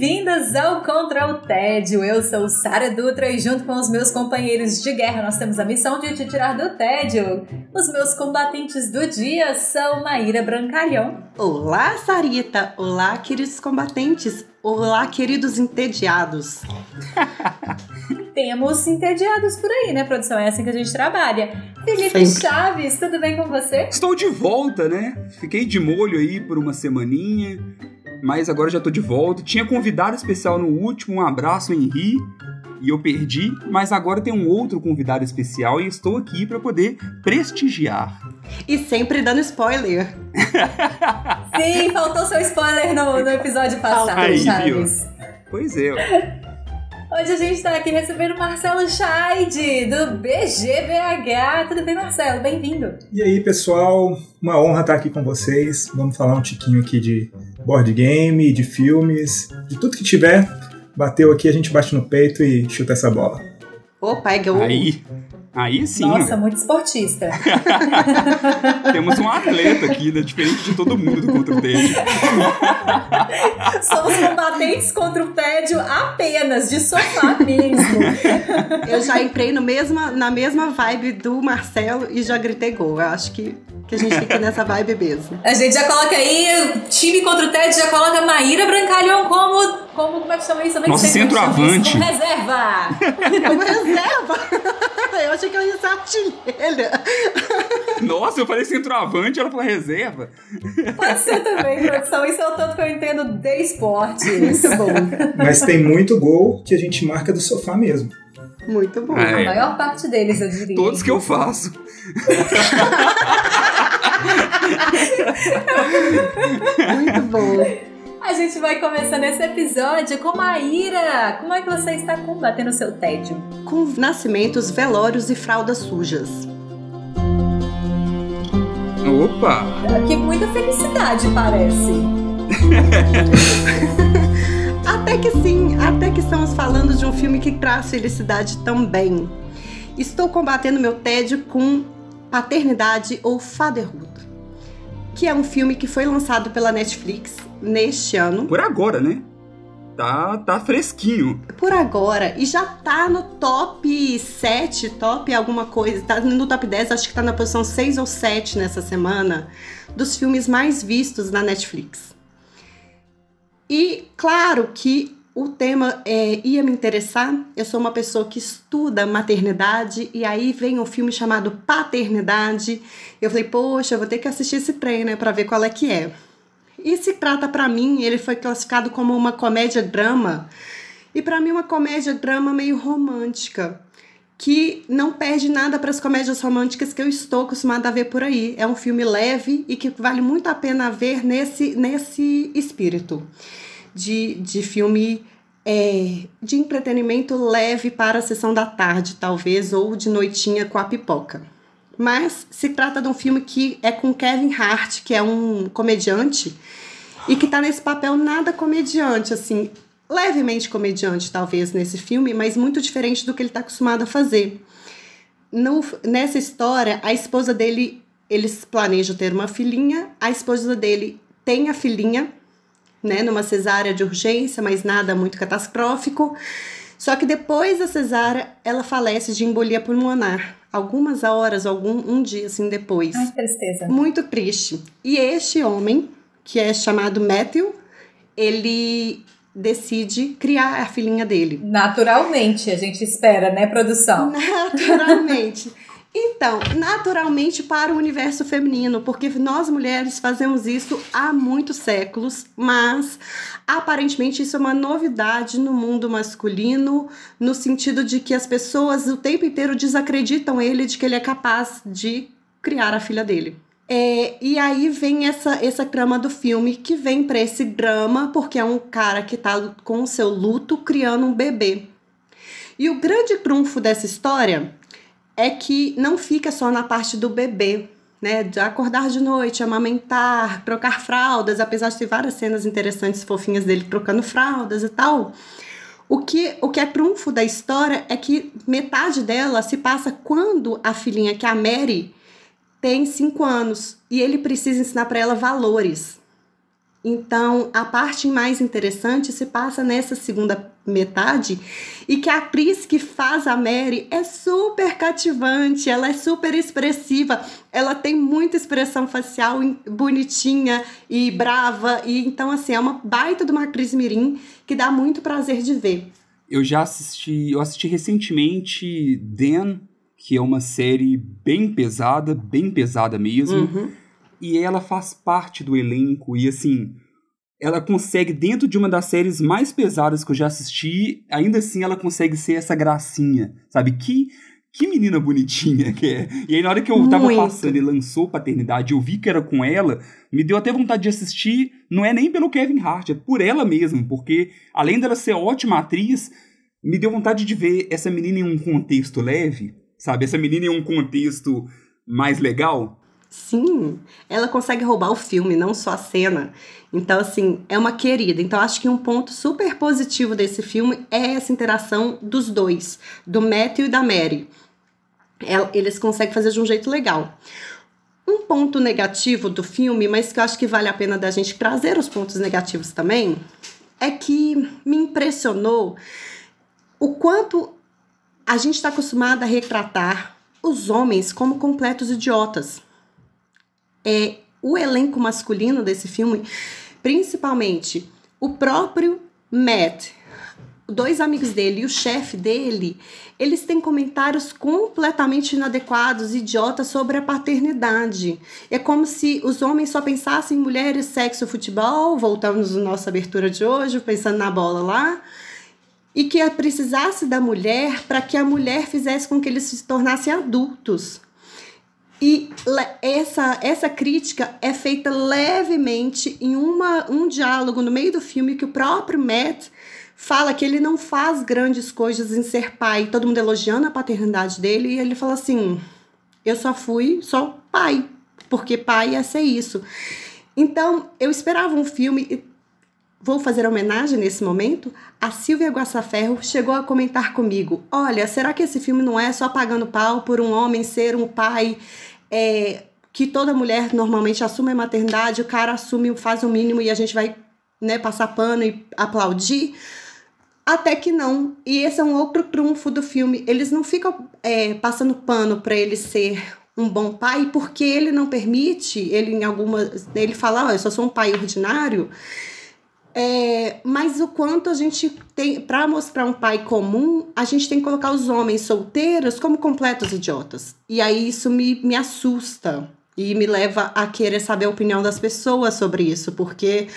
Bem-vindas ao Contra o Tédio. Eu sou Sara Dutra e junto com os meus companheiros de guerra nós temos a missão de te tirar do tédio. Os meus combatentes do dia são Maíra Brancalhão. Olá, Sarita. Olá, queridos combatentes. Olá, queridos entediados. Temos entediados por aí, né, produção? É assim que a gente trabalha. Felipe Sempre. Chaves, tudo bem com você? Estou de volta, né? Fiquei de molho aí por uma semaninha mas agora já tô de volta. Tinha convidado especial no último, um abraço, Henri, e eu perdi, mas agora tem um outro convidado especial e estou aqui para poder prestigiar. E sempre dando spoiler. Sim, faltou seu spoiler no, no episódio passado, Aí, Chaves. Viu? Pois é. Hoje a gente está aqui recebendo Marcelo Scheid, do BGBH. Tudo bem, Marcelo? Bem-vindo. E aí, pessoal? Uma honra estar aqui com vocês. Vamos falar um tiquinho aqui de board game, de filmes, de tudo que tiver. Bateu aqui, a gente bate no peito e chuta essa bola. Opa, é gol. Aí, Aí sim. Nossa, muito esportista. Temos um atleta aqui, né? Diferente de todo mundo do contra o tédio. Somos combatentes contra o tédio apenas, de sofá mesmo. Eu já entrei no mesma, na mesma vibe do Marcelo e já gritei gol. Eu acho que, que a gente fica nessa vibe mesmo. A gente já coloca aí, time contra o tédio, já coloca Maíra Brancalhão como, como, como é que chama isso? Nosso centroavante. Reserva. Como reserva. Eu achei que eu ia ser artilheira. Nossa, eu falei centroavante, ela falou reserva. Pode ser também, produção. Isso é o tanto que eu entendo de esporte. Muito bom. Mas tem muito gol que a gente marca do sofá mesmo. Muito bom. É. A maior parte deles, eu diria. Todos que eu faço. Muito bom. A gente vai começar esse episódio com Maíra. Como é que você está combatendo o seu tédio? Com nascimentos, velórios e fraldas sujas. Opa! Que muita felicidade parece. até que sim, até que estamos falando de um filme que traz felicidade também. Estou combatendo meu tédio com paternidade ou fatherhood, que é um filme que foi lançado pela Netflix neste ano. Por agora, né? Tá, tá fresquinho. Por agora. E já tá no top 7, top alguma coisa. Tá no top 10, acho que tá na posição 6 ou 7 nessa semana. Dos filmes mais vistos na Netflix. E claro que o tema é, ia me interessar. Eu sou uma pessoa que estuda maternidade e aí vem um filme chamado Paternidade. Eu falei, poxa, eu vou ter que assistir esse trem, né, para ver qual é que é. E se trata para mim, ele foi classificado como uma comédia drama. E para mim uma comédia drama meio romântica, que não perde nada para as comédias românticas que eu estou acostumada a ver por aí. É um filme leve e que vale muito a pena ver nesse nesse espírito de, de filme é, de entretenimento leve para a sessão da tarde, talvez, ou de noitinha com a pipoca. Mas se trata de um filme que é com Kevin Hart, que é um comediante, e que tá nesse papel nada comediante, assim, levemente comediante, talvez, nesse filme, mas muito diferente do que ele tá acostumado a fazer. No, nessa história, a esposa dele, eles planejam ter uma filhinha, a esposa dele tem a filhinha, né, numa cesárea de urgência, mas nada muito catastrófico. Só que depois da cesárea, ela falece de embolia pulmonar algumas horas, algum um dia assim depois. Ai, tristeza. Muito triste. E este homem, que é chamado Matthew, ele decide criar a filhinha dele. Naturalmente, a gente espera, né, produção? Naturalmente. Então, naturalmente para o universo feminino, porque nós mulheres fazemos isso há muitos séculos, mas aparentemente isso é uma novidade no mundo masculino, no sentido de que as pessoas o tempo inteiro desacreditam ele de que ele é capaz de criar a filha dele. É, e aí vem essa, essa trama do filme que vem para esse drama, porque é um cara que tá com o seu luto criando um bebê. E o grande trunfo dessa história é que não fica só na parte do bebê, né? De acordar de noite, amamentar, trocar fraldas, apesar de ter várias cenas interessantes, fofinhas dele trocando fraldas e tal. O que, o que é trunfo da história é que metade dela se passa quando a filhinha, que é a Mary, tem cinco anos e ele precisa ensinar para ela valores. Então, a parte mais interessante se passa nessa segunda metade e que a atriz que faz a Mary é super cativante, ela é super expressiva, ela tem muita expressão facial bonitinha e brava e então assim, é uma baita de uma atriz mirim que dá muito prazer de ver. Eu já assisti, eu assisti recentemente Dan, que é uma série bem pesada, bem pesada mesmo. Uhum e ela faz parte do elenco e assim, ela consegue dentro de uma das séries mais pesadas que eu já assisti, ainda assim ela consegue ser essa gracinha, sabe? Que que menina bonitinha que é. E aí, na hora que eu tava Muito. passando e lançou Paternidade, eu vi que era com ela, me deu até vontade de assistir. Não é nem pelo Kevin Hart, é por ela mesmo, porque além dela ser ótima atriz, me deu vontade de ver essa menina em um contexto leve, sabe? Essa menina em um contexto mais legal. Sim, ela consegue roubar o filme, não só a cena. Então, assim, é uma querida. Então, acho que um ponto super positivo desse filme é essa interação dos dois, do Matthew e da Mary. Eles conseguem fazer de um jeito legal. Um ponto negativo do filme, mas que eu acho que vale a pena da gente trazer os pontos negativos também, é que me impressionou o quanto a gente está acostumado a retratar os homens como completos idiotas é o elenco masculino desse filme, principalmente o próprio Matt, dois amigos dele e o chefe dele, eles têm comentários completamente inadequados, idiotas sobre a paternidade. É como se os homens só pensassem em mulheres, sexo, futebol, voltamos na nossa abertura de hoje, pensando na bola lá, e que precisasse da mulher para que a mulher fizesse com que eles se tornassem adultos. E essa, essa crítica é feita levemente em uma, um diálogo no meio do filme que o próprio Matt fala que ele não faz grandes coisas em ser pai, todo mundo elogiando a paternidade dele, e ele fala assim: eu só fui só pai, porque pai ia ser isso. Então, eu esperava um filme, vou fazer homenagem nesse momento, a Silvia Guassaferro chegou a comentar comigo: Olha, será que esse filme não é só pagando pau por um homem ser um pai é, que toda mulher normalmente assume a maternidade, o cara assume, faz o mínimo e a gente vai né, passar pano e aplaudir. Até que não. E esse é um outro trunfo do filme. Eles não ficam é, passando pano para ele ser um bom pai, porque ele não permite, ele em algumas. Ele fala, oh, eu só sou um pai ordinário. É, mas o quanto a gente tem, para mostrar um pai comum, a gente tem que colocar os homens solteiros como completos idiotas. E aí isso me, me assusta e me leva a querer saber a opinião das pessoas sobre isso, porque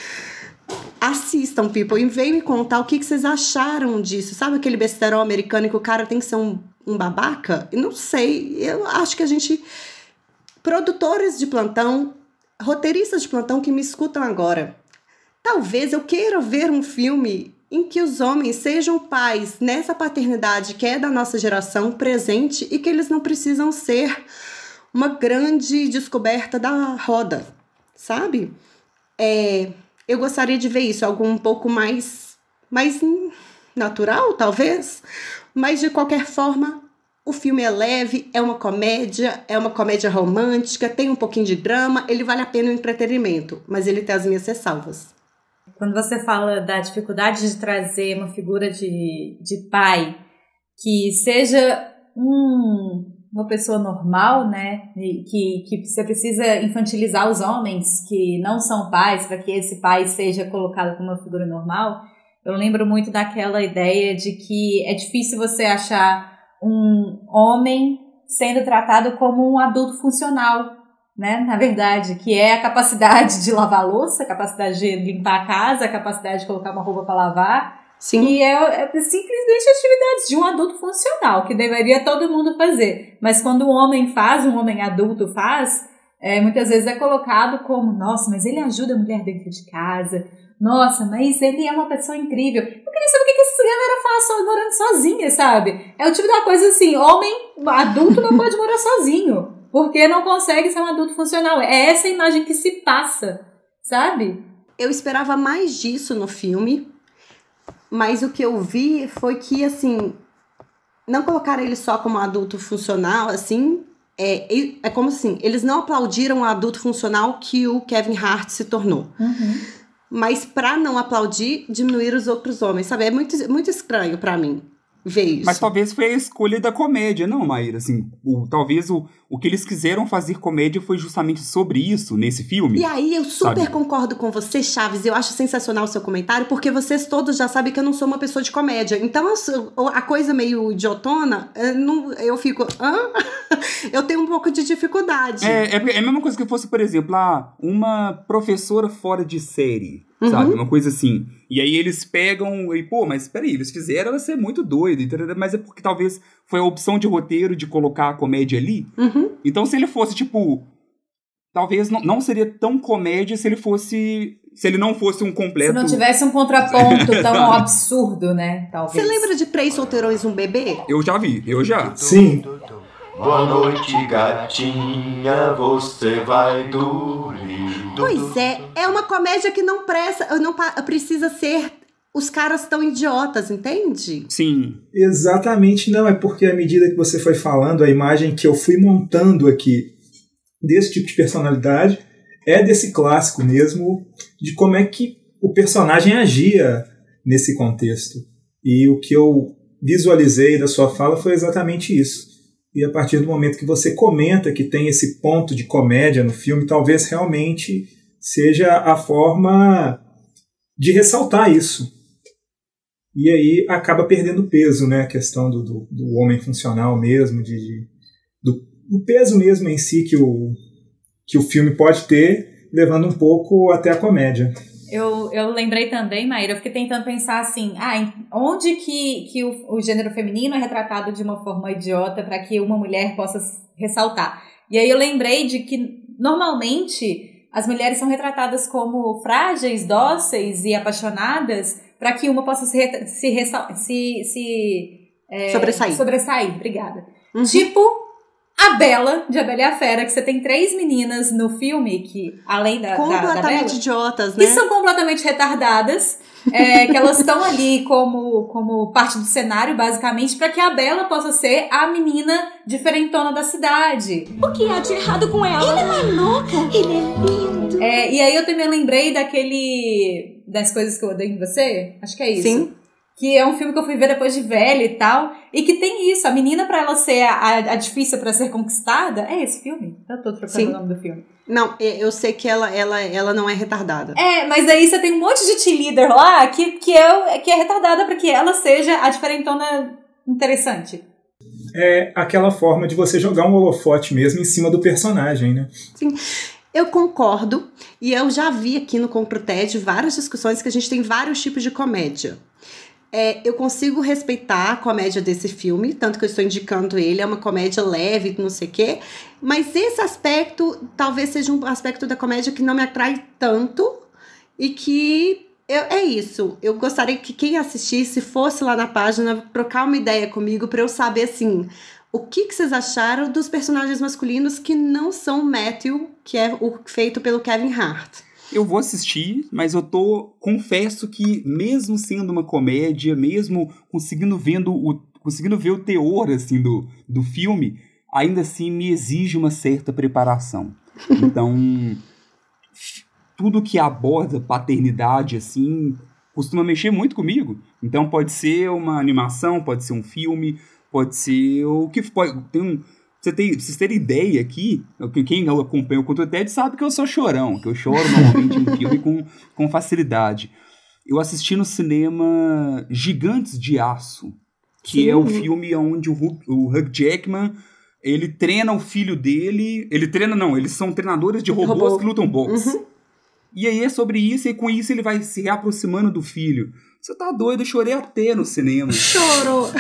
assistam, people, e venham me contar o que, que vocês acharam disso. Sabe aquele besterol americano que o cara tem que ser um, um babaca? Não sei, eu acho que a gente. Produtores de plantão, roteiristas de plantão que me escutam agora Talvez eu queira ver um filme em que os homens sejam pais nessa paternidade que é da nossa geração presente e que eles não precisam ser uma grande descoberta da roda, sabe? É, eu gostaria de ver isso, algo um pouco mais, mais natural, talvez, mas de qualquer forma, o filme é leve, é uma comédia, é uma comédia romântica, tem um pouquinho de drama, ele vale a pena o entretenimento, mas ele tem as minhas ressalvas. Quando você fala da dificuldade de trazer uma figura de, de pai que seja um, uma pessoa normal, né? Que, que você precisa infantilizar os homens que não são pais para que esse pai seja colocado como uma figura normal. Eu lembro muito daquela ideia de que é difícil você achar um homem sendo tratado como um adulto funcional, né? Na verdade, que é a capacidade de lavar louça, a capacidade de limpar a casa, a capacidade de colocar uma roupa para lavar. Sim. E é, é, simplesmente atividades de um adulto funcional, que deveria todo mundo fazer. Mas quando um homem faz, um homem adulto faz, é, muitas vezes é colocado como, nossa, mas ele ajuda a mulher dentro de casa. Nossa, mas ele é uma pessoa incrível. Eu queria saber o que, que essa galera faz só morando sozinha, sabe? É o tipo da coisa assim, homem adulto não pode morar sozinho. Porque não consegue ser um adulto funcional. É essa imagem que se passa, sabe? Eu esperava mais disso no filme, mas o que eu vi foi que, assim, não colocaram ele só como adulto funcional, assim, é, é como assim, eles não aplaudiram o adulto funcional que o Kevin Hart se tornou. Uhum. Mas para não aplaudir, diminuir os outros homens, sabe? É muito, muito estranho para mim ver isso. Mas talvez foi a escolha da comédia, não, Maíra? Assim, o, talvez o, o que eles quiseram fazer comédia foi justamente sobre isso nesse filme. E aí eu super sabe? concordo com você, Chaves. Eu acho sensacional o seu comentário, porque vocês todos já sabem que eu não sou uma pessoa de comédia. Então a coisa meio idiotona, eu, não, eu fico. Hã? eu tenho um pouco de dificuldade. É, é, é a mesma coisa que fosse, por exemplo, ah, uma professora fora de série. Sabe? Uhum. Uma coisa assim. E aí eles pegam e, pô, mas peraí, eles fizeram ela ser muito doida, entendeu? mas é porque talvez foi a opção de roteiro de colocar a comédia ali. Uhum. Então se ele fosse, tipo. Talvez não, não seria tão comédia se ele fosse. Se ele não fosse um completo. Se não tivesse um contraponto tão absurdo, né? Talvez. Você lembra de Três Solteirões e um Bebê? Eu já vi, eu já. Sim. Boa noite, gatinha, você vai dormir. Pois é, é uma comédia que não presta, não precisa ser os caras tão idiotas, entende? Sim. Exatamente não, é porque à medida que você foi falando, a imagem que eu fui montando aqui desse tipo de personalidade é desse clássico mesmo, de como é que o personagem agia nesse contexto. E o que eu visualizei da sua fala foi exatamente isso. E a partir do momento que você comenta que tem esse ponto de comédia no filme, talvez realmente seja a forma de ressaltar isso. E aí acaba perdendo peso, né? A questão do, do, do homem funcional mesmo, de, de- do, do peso mesmo em si que o, que o filme pode ter, levando um pouco até a comédia. Eu, eu lembrei também, Maíra, eu fiquei tentando pensar assim, ah, onde que, que o, o gênero feminino é retratado de uma forma idiota para que uma mulher possa ressaltar. E aí eu lembrei de que, normalmente, as mulheres são retratadas como frágeis, dóceis e apaixonadas para que uma possa se, se, se, se é, Sobressair. sobressair. Obrigada. Uhum. Tipo a Bela, de Abelha e a Fera, que você tem três meninas no filme, que além da, da, da Bela... Completamente idiotas, Que né? são completamente retardadas, é, que elas estão ali como, como parte do cenário, basicamente, para que a Bela possa ser a menina diferentona da cidade. O que há de errado com ela? Ele não é louca. Ele é lindo. É, e aí eu também lembrei daquele. Das coisas que eu odeio em você. Acho que é isso. Sim. Que é um filme que eu fui ver depois de velha e tal. E que tem isso. A menina, pra ela ser a, a, a difícil pra ser conquistada. É esse filme? Eu tô trocando Sim. o nome do filme. Não, eu sei que ela, ela, ela não é retardada. É, mas aí você tem um monte de cheerleader lá que, que, é, que é retardada pra que ela seja a diferentona interessante. É aquela forma de você jogar um holofote mesmo em cima do personagem, né? Eu concordo, e eu já vi aqui no Compro TED várias discussões que a gente tem vários tipos de comédia. É, eu consigo respeitar a comédia desse filme, tanto que eu estou indicando ele, é uma comédia leve, não sei o quê, mas esse aspecto talvez seja um aspecto da comédia que não me atrai tanto e que eu- é isso. Eu gostaria que quem assistisse fosse lá na página trocar uma ideia comigo para eu saber assim. O que, que vocês acharam dos personagens masculinos que não são Matthew, que é o feito pelo Kevin Hart? Eu vou assistir, mas eu tô. Confesso que, mesmo sendo uma comédia, mesmo conseguindo, vendo o, conseguindo ver o teor assim, do, do filme, ainda assim me exige uma certa preparação. Então, tudo que aborda paternidade, assim, costuma mexer muito comigo. Então pode ser uma animação, pode ser um filme, pode ser o que pode. Tem um, você tem, vocês terem ideia aqui, que- quem acompanha o Conto TED sabe que eu sou chorão, que eu choro normalmente em filme com, com facilidade. Eu assisti no cinema Gigantes de Aço, que Sim. é o filme onde o Hugh, o Hugh Jackman ele treina o filho dele. Ele treina, não, eles são treinadores de robôs Robô. que lutam boxe. Uhum. E aí é sobre isso, e com isso ele vai se reaproximando do filho. Você tá doido, eu chorei até no cinema. Chorou.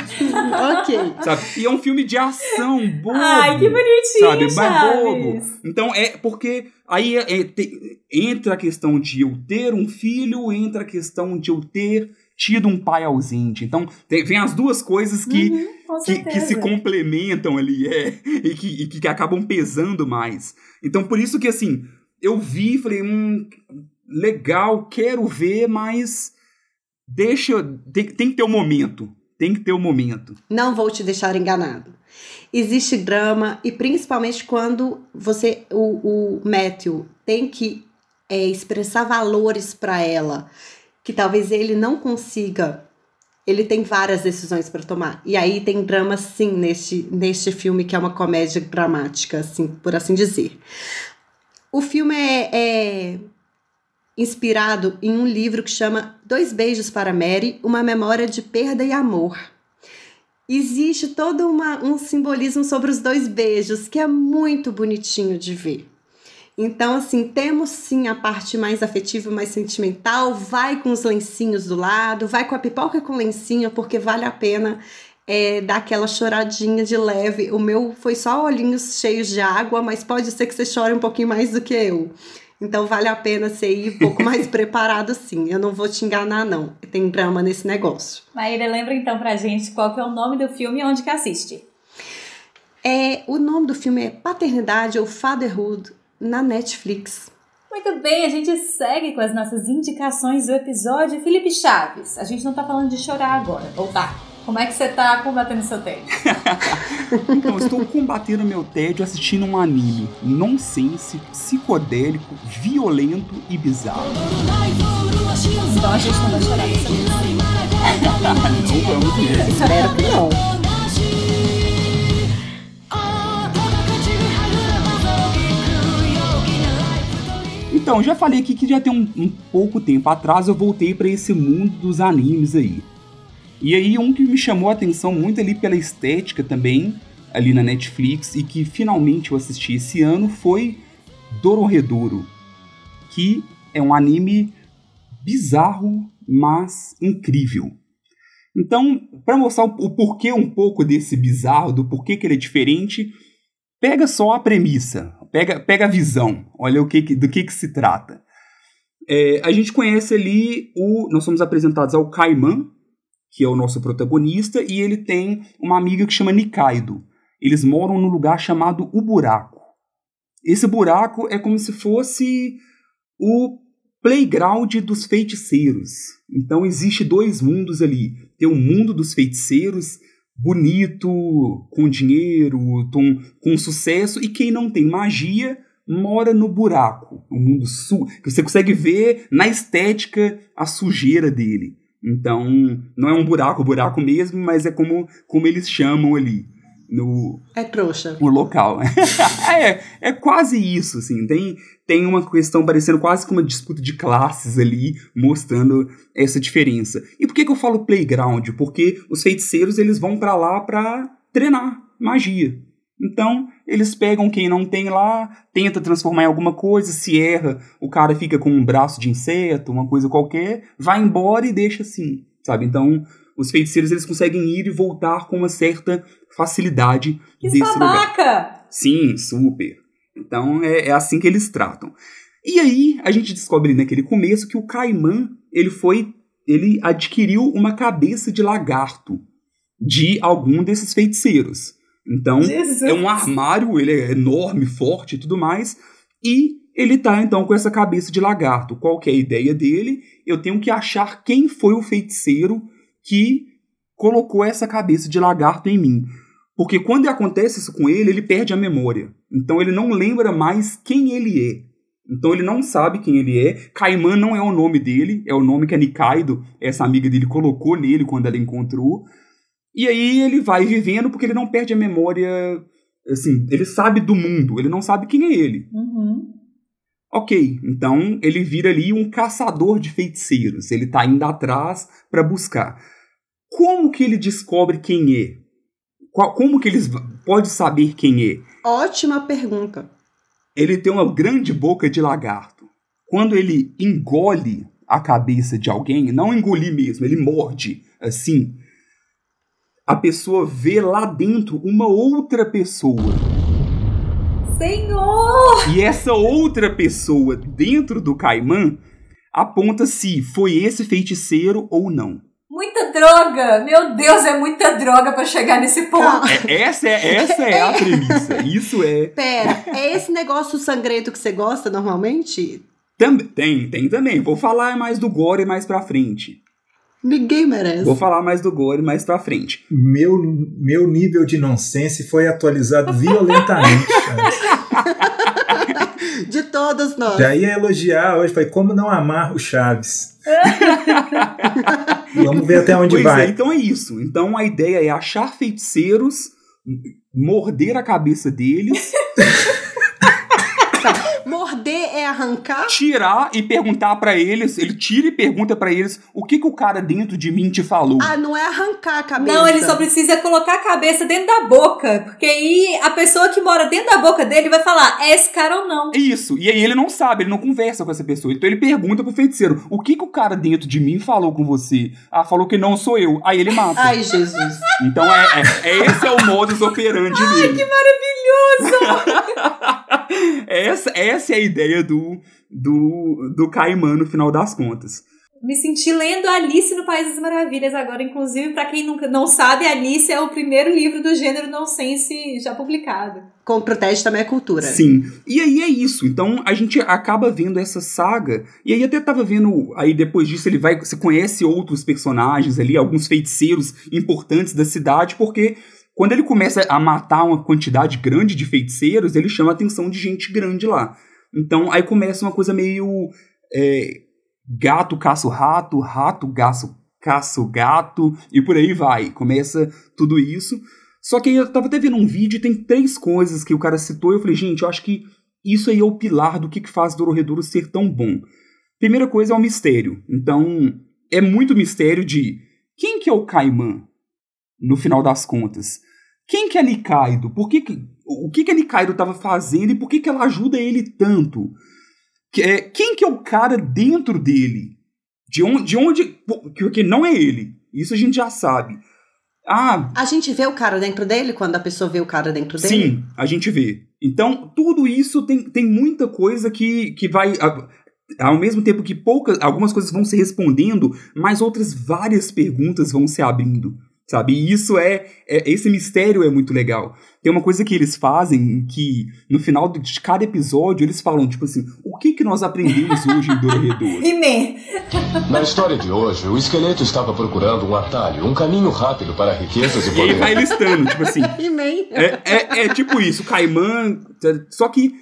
ok. Sabe? E é um filme de ação, bobo. Ai, que bonitinho, Sabe? Mas Chaves. bobo. Então é porque aí é- é- te- entra a questão de eu ter um filho, entra a questão de eu ter tido um pai ausente. Então, tem, vem as duas coisas que, Uhum, que, que se complementam ali, é, e que, e que acabam pesando mais. Então, por isso que, assim, eu vi e falei, hum, legal, quero ver, mas deixa, tem, tem que ter o um momento, tem que ter o um momento. Não vou te deixar enganado. Existe drama e principalmente quando você, o, o Matthew, tem que é, expressar valores para ela, que talvez ele não consiga. Ele tem várias decisões para tomar. E aí tem drama sim neste, neste filme que é uma comédia dramática, assim, por assim dizer. O filme é, é inspirado em um livro que chama Dois Beijos para Mary, uma memória de perda e amor. Existe todo uma, um simbolismo sobre os dois beijos que é muito bonitinho de ver. Então, assim, temos sim a parte mais afetiva, mais sentimental. Vai com os lencinhos do lado, vai com a pipoca com lencinho, porque vale a pena é, dar aquela choradinha de leve. O meu foi só olhinhos cheios de água, mas pode ser que você chore um pouquinho mais do que eu. Então vale a pena você ir um pouco mais preparado sim. Eu não vou te enganar, não. Tem drama nesse negócio. Maíra, lembra então pra gente qual que é o nome do filme e onde que assiste? É, o nome do filme é Paternidade ou Fatherhood na Netflix. Muito bem, a gente segue com as nossas indicações do episódio. Felipe Chaves, a gente não tá falando de chorar agora, ou tá? Como é que você tá combatendo seu tédio? Então, estou combatendo meu tédio assistindo um anime nonsense, psicodélico, violento e bizarro. Então a gente não vai chorar. Não vamos mesmo. Espero que não. Então, já falei aqui que já tem um, um pouco tempo atrás eu voltei para esse mundo dos animes aí. E aí um que me chamou a atenção muito ali pela estética também, ali na Netflix, e que finalmente eu assisti esse ano foi Dororedoro, que é um anime bizarro, mas incrível. Então, para mostrar o, porquê um pouco desse bizarro, do porquê que ele é diferente, pega só a premissa, pega, pega a visão, olha o que, que- do que, que se trata. É, a gente conhece ali o. Nós somos apresentados ao Kaiman, que é o nosso protagonista, e ele tem uma amiga que chama Nikaido. Eles moram num lugar chamado O Buraco. Esse buraco é como se fosse o playground dos feiticeiros. Então existe dois mundos ali. Tem o mundo dos feiticeiros, bonito, com dinheiro, com, com sucesso, e quem não tem magia mora no buraco. Um mundo su que você consegue ver na estética a sujeira dele. Então, não é um buraco, buraco mesmo, mas é como, como eles chamam ali no, É trouxa. o local. é, é quase isso, assim. Tem, tem uma questão parecendo quase que uma disputa de classes ali, mostrando essa diferença. E por que, que eu falo playground? Porque os feiticeiros eles vão pra lá pra treinar magia. Então, eles pegam quem não tem lá, tenta transformar em alguma coisa, se erra, o cara fica com um braço de inseto, uma coisa qualquer, vai embora e deixa assim, sabe? Então, os feiticeiros eles conseguem ir e voltar com uma certa facilidade Que desse lugar. babaca! Sim, super. Então é, é assim que eles tratam. E aí a gente descobre naquele começo que o Caimã ele foi, ele adquiriu uma cabeça de lagarto de algum desses feiticeiros. Então Jesus! é um armário, ele é enorme, forte e tudo mais. E ele tá então com essa cabeça de lagarto. Qual que é a ideia dele? Eu tenho que achar quem foi o feiticeiro que colocou essa cabeça de lagarto em mim. Porque quando acontece isso com ele, ele perde a memória. Então ele não lembra mais quem ele é. Então ele não sabe quem ele é. Caimã não é o nome dele, é o nome que a Nikaido, essa amiga dele, colocou nele quando ela encontrou. E aí ele vai vivendo porque ele não perde a memória. Assim, ele sabe do mundo, ele não sabe quem é ele. Uhum. Ok, então ele vira ali um caçador de feiticeiros. Ele tá indo atrás para buscar. Como que ele descobre quem é? Qual- Como que eles pode saber quem é? Ótima pergunta. Ele tem uma grande boca de lagarto. Quando ele engole a cabeça de alguém, não engolir mesmo, ele morde assim. A pessoa vê lá dentro uma outra pessoa. Senhor! E essa outra pessoa dentro do Caimã, aponta se foi esse feiticeiro ou não. Muita droga! Meu Deus, é muita droga pra chegar nesse ponto. É- essa, é, essa é a premissa. Isso é. Pera, é esse negócio sangrento que você gosta normalmente? Tem, tem também. Vou falar mais do gore mais pra frente. Ninguém merece. Vou falar mais do gore mais pra frente. Meu, meu nível de nonsense foi atualizado violentamente. De todos nós. Já ia elogiar hoje, falei, como não amar o Chaves? Vamos ver até onde Pois vai. é, então é isso. Então a ideia é achar feiticeiros, morder a cabeça deles, é arrancar? tirar e perguntar pra eles. Ele tira e pergunta pra eles o que, que o cara dentro de mim te falou. Ah, não é arrancar a cabeça. Não, ele só precisa colocar a cabeça dentro da boca. Porque aí a pessoa que mora dentro da boca dele vai falar: é esse cara ou não. É Isso, e aí ele não sabe, ele não conversa com essa pessoa. Então ele pergunta pro feiticeiro: o que, que o cara dentro de mim falou com você? Ah, falou que não sou eu. Aí ele mata. Ai, Jesus. Então é, é- é esse é o modus operandi dele. Que maravilhoso! essa, essa é a ideia do, do, do Caimã no final das contas. Me senti lendo Alice no País das Maravilhas agora. Inclusive, pra quem nunca não sabe, Alice é o primeiro livro do gênero nonsense já publicado. Com protege também a cultura. Sim. E aí é isso. Então a gente acaba vendo essa saga. E aí até tava vendo. Aí depois disso ele vai. Você conhece outros personagens ali, alguns feiticeiros importantes da cidade, porque quando ele começa a matar uma quantidade grande de feiticeiros, ele chama a atenção de gente grande lá. Então aí começa uma coisa meio. é, gato o rato, rato caça, caça o gato, e por aí vai. Começa tudo isso. Só que eu tava até vendo um vídeo e tem três coisas que o cara citou e eu falei, gente, eu acho que isso aí é o pilar do que, que faz Dororedoro ser tão bom. Primeira coisa é o mistério. Então, é muito mistério de quem que é o Caimã, no final das contas. Quem que é Nikaido? Por que que, o que que a Nikaido tava fazendo e por que que ela ajuda ele tanto? Que é- Quem que é o cara dentro dele? De onde, de onde porque não é ele. Isso a gente já sabe. Ah, A gente vê o cara dentro dele quando a pessoa vê o cara dentro dele? Sim, a gente vê. Então, tudo isso tem, tem muita coisa que, que vai. Ao mesmo tempo que poucas, algumas coisas vão se respondendo, mas outras várias perguntas vão se abrindo. Sabe? E isso é, é. Esse mistério é muito legal. Tem uma coisa que eles fazem que no final de cada episódio eles falam, tipo assim, o que, que nós aprendemos hoje em Dororedor? He-Man. Na história de hoje, o esqueleto estava procurando um atalho, um caminho rápido para riquezas e E poder. vai listando, tipo assim, He-Man. É, é, é tipo isso, Caimã. Só que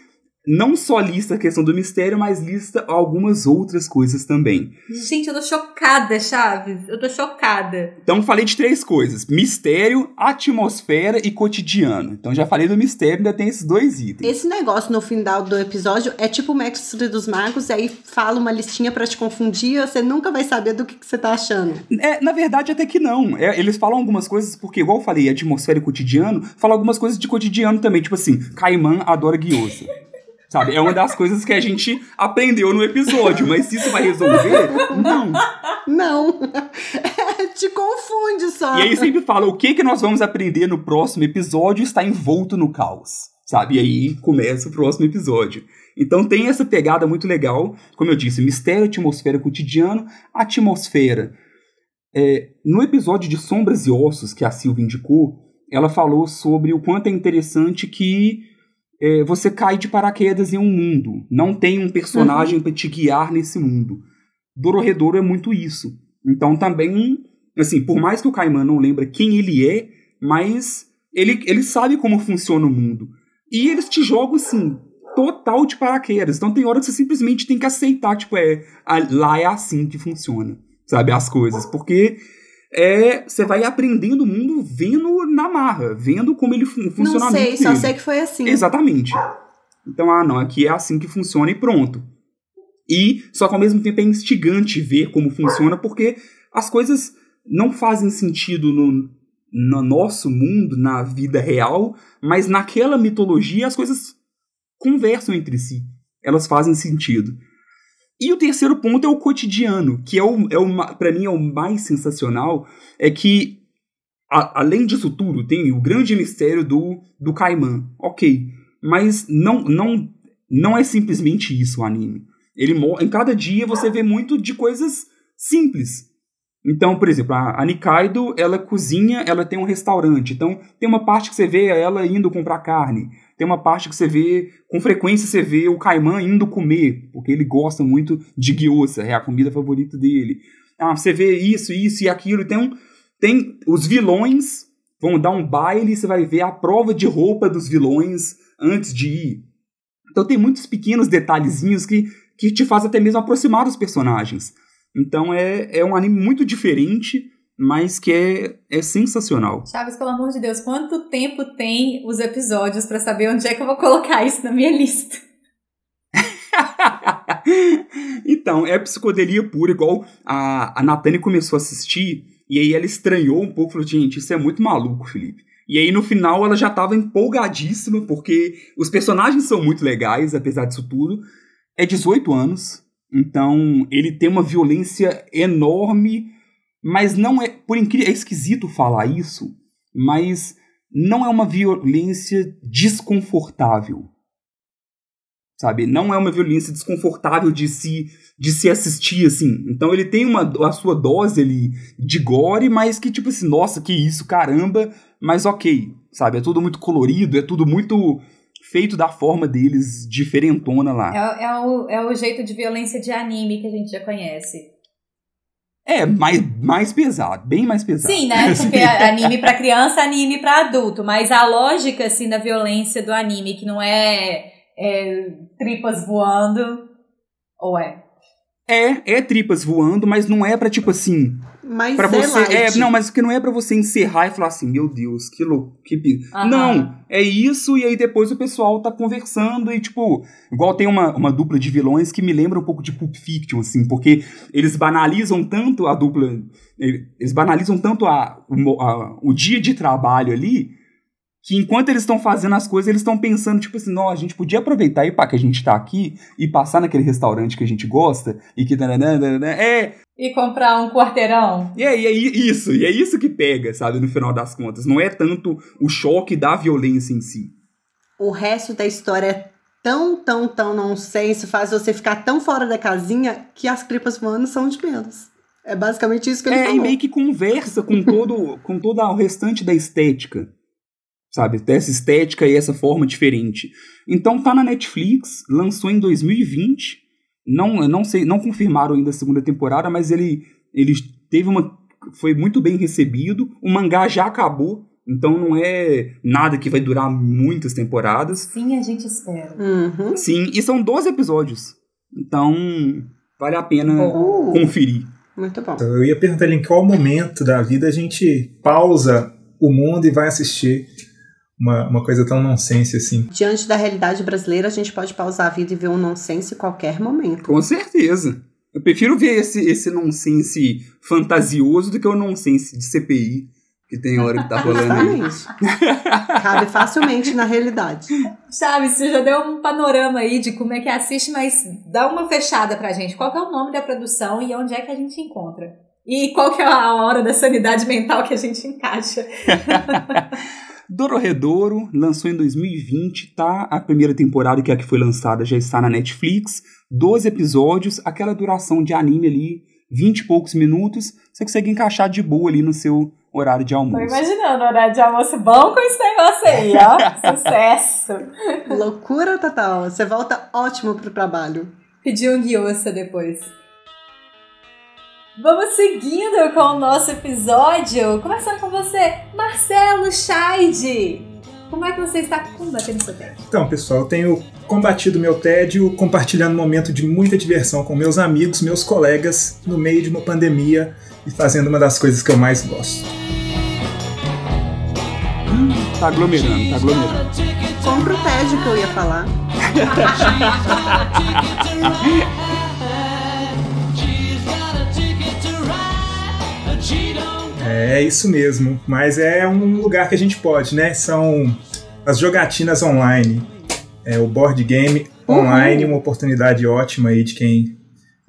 não só lista a questão do mistério, mas lista algumas outras coisas também. Gente, eu tô chocada, Chaves. Eu tô chocada. Então falei de três coisas: mistério, atmosfera e cotidiano. Então já falei do mistério, ainda tem esses dois itens. Esse negócio no final do episódio é tipo o Mestre dos Magos, e aí fala uma listinha pra te confundir, você nunca vai saber do que, que você tá achando. É, na verdade, até que não. É, eles falam algumas coisas, porque, igual eu falei, atmosfera e cotidiano, fala algumas coisas de cotidiano também. Tipo assim, Caimã adora guiosa. Sabe? É uma das coisas que a gente aprendeu no episódio, mas se isso vai resolver, não. Não. te confunde só. E aí sempre fala o que que nós vamos aprender no próximo episódio está envolto no caos, sabe? E aí começa o próximo episódio. Então tem essa pegada muito legal, como eu disse, mistério, atmosfera cotidiano, atmosfera. É, no episódio de Sombras e Ossos que a Silvia indicou, ela falou sobre o quanto é interessante que é, você cai de paraquedas em um mundo, não tem um personagem para te guiar nesse mundo. Dororedoro é muito isso. Então também assim, por mais que o Caimã não lembra quem ele é, mas ele, ele sabe como funciona o mundo. E eles te jogam, assim, total de paraquedas. Então tem hora que você simplesmente tem que aceitar, tipo, é, a- lá é assim que funciona, sabe, as coisas. Porque é, você vai aprendendo o mundo vendo na marra, vendo como ele fun funciona. Não sei, só sei que foi assim. Exatamente. Então, ah, não, aqui é assim que funciona e pronto. E, só que ao mesmo tempo é instigante ver como funciona, porque as coisas não fazem sentido no, no nosso mundo, na vida real, mas naquela mitologia as coisas conversam entre si. Elas fazem sentido. E o terceiro ponto é o cotidiano, que é o, é o pra mim é o mais sensacional, é que a- além disso tudo, tem o grande mistério do, do Caimã. Ok. Mas não, não, não é simplesmente isso o anime. Ele em cada dia você vê muito de coisas simples. Então, por exemplo, a, Nikaido, ela cozinha, ela tem um restaurante. Então, tem uma parte que você vê ela indo comprar carne. Tem uma parte que você vê, com frequência você vê o Caimã indo comer, porque ele gosta muito de gyoza, é a comida favorita dele. Ah, você vê isso, isso e aquilo. Um, tem os vilões vão dar um baile, você vai ver a prova de roupa dos vilões antes de ir. Então tem muitos pequenos detalhezinhos que, que te faz até mesmo aproximar dos personagens. Então é, é um anime muito diferente, mas que é, é sensacional. Chaves, pelo amor de Deus, quanto tempo tem os episódios para saber onde é que eu vou colocar isso na minha lista? então, é psicodelia pura, igual a, a Natane começou a assistir, e aí ela estranhou um pouco, falou, gente, isso é muito maluco, Felipe. E aí no final ela já estava empolgadíssima, porque os personagens são muito legais, apesar disso tudo. É 18 anos, então ele tem uma violência enorme, mas não é. Por incrível. É esquisito falar isso, mas não é uma violência desconfortável. Sabe? Não é uma violência desconfortável de se, de se assistir, assim. Então ele tem uma, a sua dose ali de gore, mas que tipo assim, nossa, que isso, caramba, mas ok, sabe? É tudo muito colorido, é tudo muito feito da forma deles, diferentona lá. É, é, o, é o jeito de violência de anime que a gente já conhece. É, mais, mais pesado, bem mais pesado. Sim, né? Porque anime para criança, anime para adulto. Mas a lógica, assim, da violência do anime, que não é, é tripas voando, ou é? É, é tripas voando, mas não é pra, tipo assim, mas pra é você, light. é, não, mas que não é para você encerrar e falar assim, meu Deus, que louco, que pi-". Aham. Não, é isso e aí depois o pessoal tá conversando e tipo, igual tem uma, uma dupla de vilões que me lembra um pouco de Pulp Fiction assim, porque eles banalizam tanto a dupla, eles banalizam tanto a, a- o dia de trabalho ali, que enquanto eles estão fazendo as coisas, eles estão pensando, tipo assim, não, a gente podia aproveitar e pá, que a gente tá aqui e passar naquele restaurante que a gente gosta e que. É, E comprar um quarteirão? e é, e é isso, e é isso que pega, sabe, no final das contas. Não é tanto o choque da violência em si. O resto da história é tão, tão, tão nonsense, faz você ficar tão fora da casinha que as tripas voando são de menos. É basicamente isso que ele É, e falou. meio que conversa com todo, com todo o restante da estética. Sabe? Dessa estética e essa forma diferente. Então tá na Netflix, lançou em 2020. Não, eu não sei, não confirmaram ainda a segunda temporada, mas ele, ele teve uma. Foi muito bem recebido. O mangá já acabou, então não é nada que vai durar muitas temporadas. Sim, a gente espera. Uhum. Sim, e são 12 episódios. Então, vale a pena Uh, conferir. muito bom. Então, eu ia perguntar ali em qual momento da vida a gente pausa o mundo e vai assistir uma, uma coisa tão nonsense assim. Diante da realidade brasileira, a gente pode pausar a vida e ver um nonsense em qualquer momento. Com certeza. Eu prefiro ver esse, esse nonsense fantasioso do que o nonsense de CPI que tem hora que tá rolando aí. Cabe facilmente na realidade. Chaves, você já deu um panorama aí de como é que assiste, mas dá uma fechada pra gente. Qual que é o nome da produção e onde é que a gente encontra? E qual que é a hora da sanidade mental que a gente encaixa? Dororedoro lançou em 2020, tá? A primeira temporada, que é a que foi lançada, já está na Netflix. 12 episódios, aquela duração de anime ali, 20 e poucos minutos. Você consegue encaixar de boa ali no seu horário de Tô almoço. imaginando horário de almoço bom com esse negócio aí, ó. Sucesso. Loucura total. Você volta ótimo pro trabalho. Pedir um guioça depois. Vamos seguindo com o nosso episódio. Começando com você, Marcelo Scheid. Como é que você está combatendo seu tempo? Então, pessoal, eu tenho combatido meu tédio compartilhando um momento de muita diversão com meus amigos, meus colegas, no meio de uma pandemia e fazendo uma das coisas que eu mais gosto. Tá aglomerando, tá aglomerando. Compra o tédio que eu ia falar. É isso mesmo, mas é um lugar que a gente pode, né? São as jogatinas online. É o board game online, uma oportunidade ótima aí de quem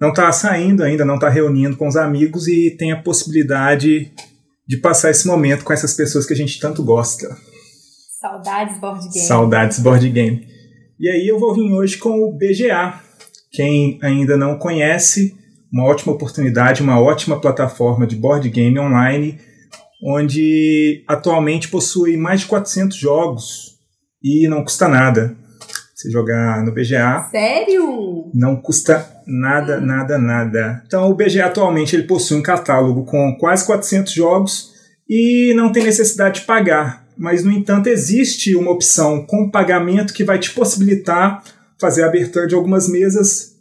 não tá saindo ainda, não tá reunindo com os amigos e tem a possibilidade de passar esse momento com essas pessoas que a gente tanto gosta. Saudades board game. Saudades board game. E aí eu vou vir hoje com o BGA, Quem ainda não conhece, uma ótima oportunidade, uma ótima plataforma de board game online, onde atualmente possui mais de 400 jogos e não custa nada. Você jogar no BGA. Sério? Não custa nada, nada, nada. Então o BGA atualmente ele possui um catálogo com quase 400 jogos e não tem necessidade de pagar. Mas, no entanto, existe uma opção com pagamento que vai te possibilitar fazer a abertura de algumas mesas,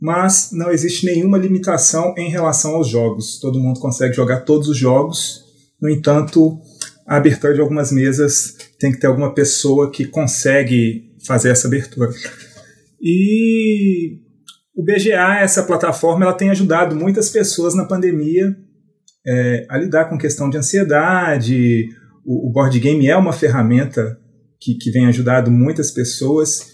mas não existe nenhuma limitação em relação aos jogos. Todo mundo consegue jogar todos os jogos. No entanto, a abertura de algumas mesas tem que ter alguma pessoa que consegue fazer essa abertura. E o BGA, essa plataforma, ela tem ajudado muitas pessoas na pandemia é, a lidar com questão de ansiedade. O, o board game é uma ferramenta que, que vem ajudado muitas pessoas.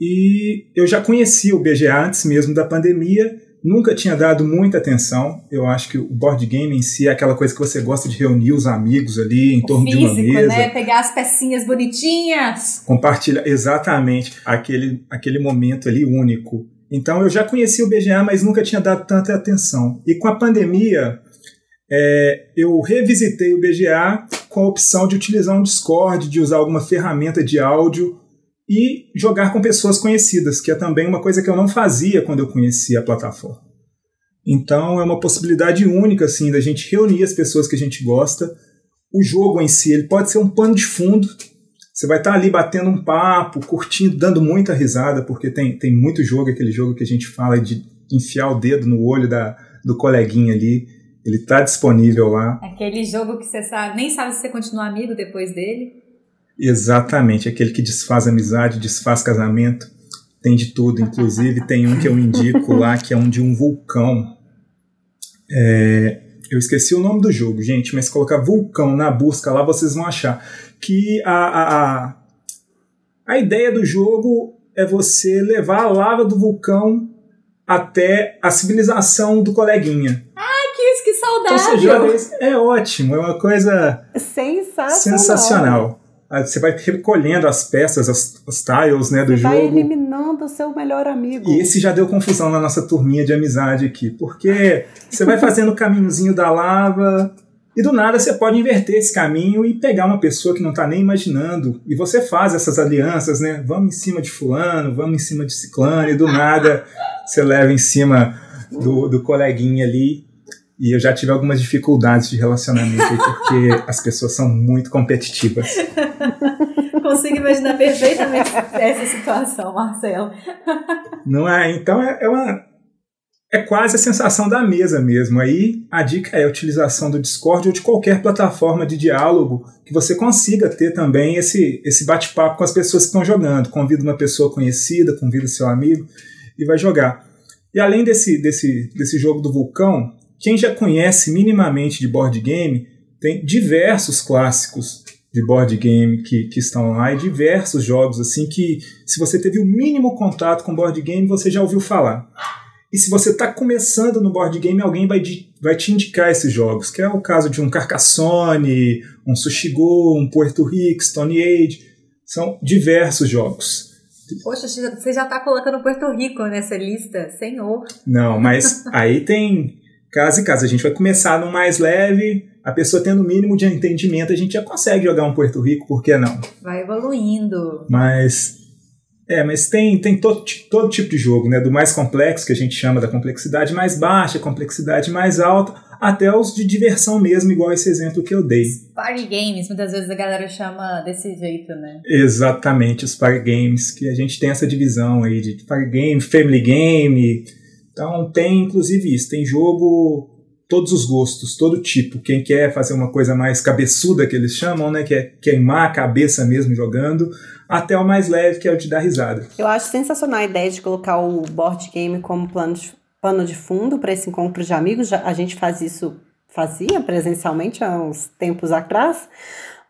E eu já conhecia o BGA antes mesmo da pandemia, nunca tinha dado muita atenção. Eu acho que o board game em si é aquela coisa que você gosta de reunir os amigos ali em O torno físico, de uma mesa. né? Pegar as pecinhas bonitinhas. Compartilhar exatamente aquele, aquele momento ali único. Então eu já conhecia o BGA, mas nunca tinha dado tanta atenção. E com a pandemia, é, eu revisitei o BGA com a opção de utilizar um Discord, de usar alguma ferramenta de áudio e jogar com pessoas conhecidas, que é também uma coisa que eu não fazia quando eu conhecia a plataforma. Então é uma possibilidade única assim da gente reunir as pessoas que a gente gosta. O jogo em si, ele pode ser um pano de fundo. Você vai estar ali batendo um papo, curtindo, dando muita risada, porque tem, tem muito jogo, aquele jogo que a gente fala de enfiar o dedo no olho da, do coleguinha ali. Ele está disponível lá. Aquele jogo que você sabe, nem sabe se você continua amigo depois dele. Exatamente, aquele que desfaz amizade, desfaz casamento, tem de tudo. Inclusive, tem um que eu indico lá, que é um de um vulcão. É, eu esqueci o nome do jogo, gente, mas colocar vulcão na busca lá, vocês vão achar. Que a, a, a, a ideia do jogo é você levar a lava do vulcão até a civilização do coleguinha. Que isso, que Então, você joga isso, é ótimo, é uma coisa Sensacional. sensacional. Aí Você vai recolhendo as peças, as, os tiles né, do Você vai jogo. eliminando o seu melhor amigo. E esse já deu confusão na nossa turminha de amizade aqui, porque você vai fazendo o caminhozinho da lava e do nada você pode inverter esse caminho e pegar uma pessoa que não está nem imaginando. E você faz essas alianças, né? Vamos em cima de fulano, vamos em cima de ciclano, e do nada você leva em cima do, do coleguinha ali. E eu já tive algumas dificuldades de relacionamento aí, porque as pessoas são muito competitivas. Consigo imaginar perfeitamente essa situação, Marcelo. Não é? Então é, é uma. É quase a sensação da mesa mesmo. Aí a dica é a utilização do Discord ou de qualquer plataforma de diálogo que você consiga ter também esse, esse bate-papo com as pessoas que estão jogando. Convida uma pessoa conhecida, convida seu amigo e vai jogar. E além desse, desse, desse jogo do vulcão, quem já conhece minimamente de board game, tem diversos clássicos de board game que, que estão lá e diversos jogos assim que se você teve o mínimo contato com board game você já ouviu falar. E se você está começando no board game, alguém vai, vai te indicar esses jogos, que é o caso de um Carcassonne, um Sushigo, um Puerto Rico, Stone Age. São diversos jogos. Poxa, você já tá colocando Porto Rico nessa lista, senhor. Não, mas aí tem caso e caso. A gente vai começar no mais leve, a pessoa tendo o mínimo de entendimento, a gente já consegue jogar um Puerto Rico, por que não? Vai evoluindo. Mas. É, mas tem, tem todo, todo tipo de jogo, né? Do mais complexo, que a gente chama da complexidade mais baixa, complexidade mais alta, até os de diversão mesmo, igual esse exemplo que eu dei. Party games, muitas vezes a galera chama desse jeito, né? Exatamente, os party games, que a gente tem essa divisão aí de party game, family game. Então tem inclusive isso, tem jogo todos os gostos, todo tipo. Quem quer fazer uma coisa mais cabeçuda que eles chamam, né, que é queimar a cabeça mesmo jogando, até o mais leve que é o de dar risada. Eu acho sensacional a ideia de colocar o board game como plano de, pano de fundo para esse encontro de amigos. Já, a gente faz isso, fazia presencialmente há uns tempos atrás,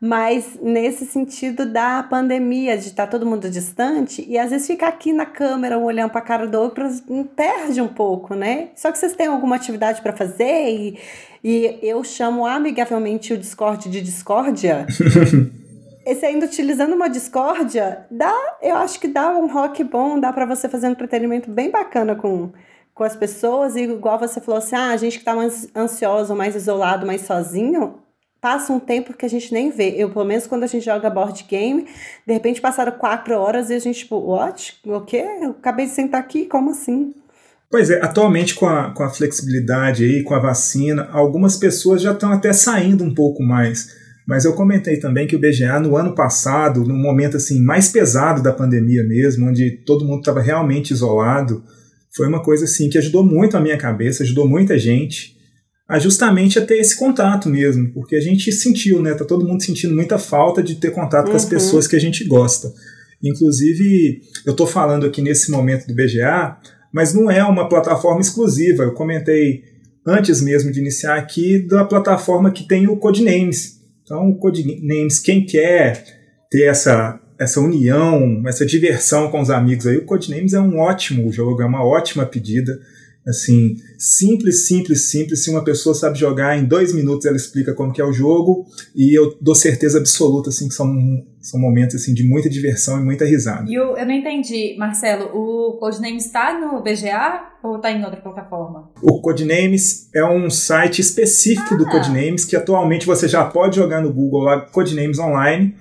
mas nesse sentido da pandemia, de estar todo mundo distante, e às vezes ficar aqui na câmera, um olhando para a cara do outro, perde um pouco, né? Só que vocês têm alguma atividade para fazer e, e eu chamo amigavelmente o Discord de discórdia. esse ainda utilizando uma discórdia, dá, eu acho que dá um rock bom, dá para você fazer um entretenimento bem bacana com, com as pessoas, e igual você falou assim, ah, a gente que tá mais ansioso, mais isolado, mais sozinho, passa um tempo que a gente nem vê. Eu, pelo menos, quando a gente joga board game, de repente passaram quatro horas e a gente, tipo, what? O quê? Eu acabei de sentar aqui, como assim? Pois é, atualmente com a, com a flexibilidade aí, com a vacina, algumas pessoas já estão até saindo um pouco mais. Mas eu comentei também que o BGA no ano passado, num momento assim mais pesado da pandemia mesmo, onde todo mundo estava realmente isolado, foi uma coisa assim que ajudou muito a minha cabeça, ajudou muita gente a justamente a ter esse contato mesmo, porque a gente sentiu, né? Tá todo mundo sentindo muita falta de ter contato uhum. com as uhum. pessoas que a gente gosta. Inclusive, eu estou falando aqui nesse momento do BGA, mas não é uma plataforma exclusiva. Eu comentei antes mesmo de iniciar aqui da plataforma que tem o Codenames. Então, o Codenames, quem quer ter essa, essa união, essa diversão com os amigos aí, o Codenames é um ótimo jogo, é uma ótima pedida assim, simples, simples, simples. Se uma pessoa sabe jogar, em dois minutos ela explica como que é o jogo e eu dou certeza absoluta, assim, que são, são momentos, assim, de muita diversão e muita risada. E eu, eu não entendi, Marcelo, o Codenames está no BGA ou está em outra plataforma? O Codenames é um site específico ah. do Codenames que atualmente você já pode jogar no Google lá, Codenames Online.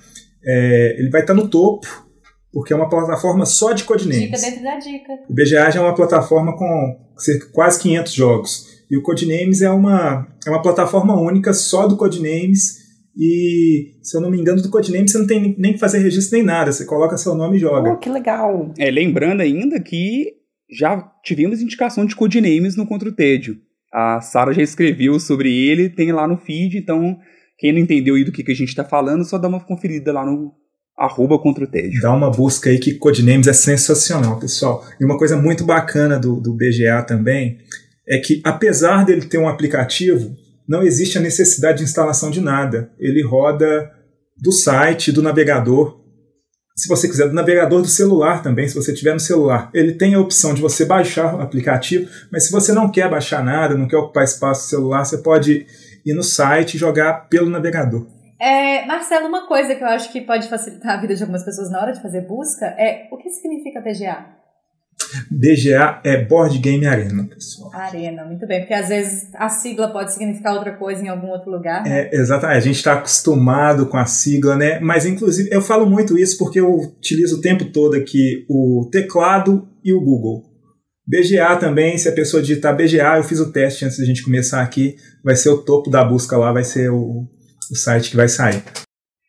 É, ele vai estar tá no topo porque é uma plataforma só de codenames. Dica dentro da dica. O BGA já é uma plataforma com cerca, quase 500 jogos. E o Codenames é uma, é uma plataforma única só do Codenames. E, se eu não me engano, do Codenames você não tem nem que fazer registro nem nada. Você coloca seu nome e joga. Oh, que legal. É, lembrando ainda que já tivemos indicação de Codenames no Contra o Tédio. A Sara já escreveu sobre ele, tem lá no feed, então quem não entendeu aí do que, que a gente está falando, só dá uma conferida lá no, arroba contra o tédio. Dá uma busca aí que Codenames é sensacional, pessoal. E uma coisa muito bacana do, do BGA também é que, apesar dele ter um aplicativo, não existe a necessidade de instalação de nada. Ele roda do site, do navegador. Se você quiser, do navegador do celular também, se você tiver no celular. Ele tem a opção de você baixar o aplicativo, mas se você não quer baixar nada, não quer ocupar espaço no celular, você pode ir no site e jogar pelo navegador. É, Marcelo, uma coisa que eu acho que pode facilitar a vida de algumas pessoas na hora de fazer busca é o que significa BGA? BGA é Board Game Arena, pessoal. Arena, muito bem, porque às vezes a sigla pode significar outra coisa em algum outro lugar. Né? É, exatamente, a gente está acostumado com a sigla, né? Mas inclusive eu falo muito isso porque eu utilizo o tempo todo aqui o teclado e o Google. BGA também, se a pessoa digitar BGA, eu fiz o teste antes da gente começar aqui, vai ser o topo da busca lá, vai ser o o site que vai sair.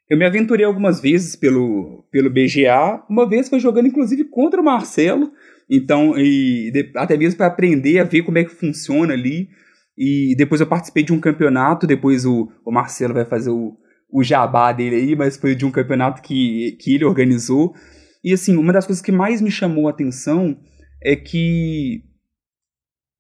Eu me aventurei algumas vezes pelo, pelo BGA, uma vez foi jogando inclusive contra o Marcelo, então, e de, até mesmo para aprender a ver como é que funciona ali. E depois eu participei de um campeonato, depois o, o Marcelo vai fazer o, o jabá dele aí, mas foi de um campeonato que, que ele organizou. E assim, uma das coisas que mais me chamou a atenção é que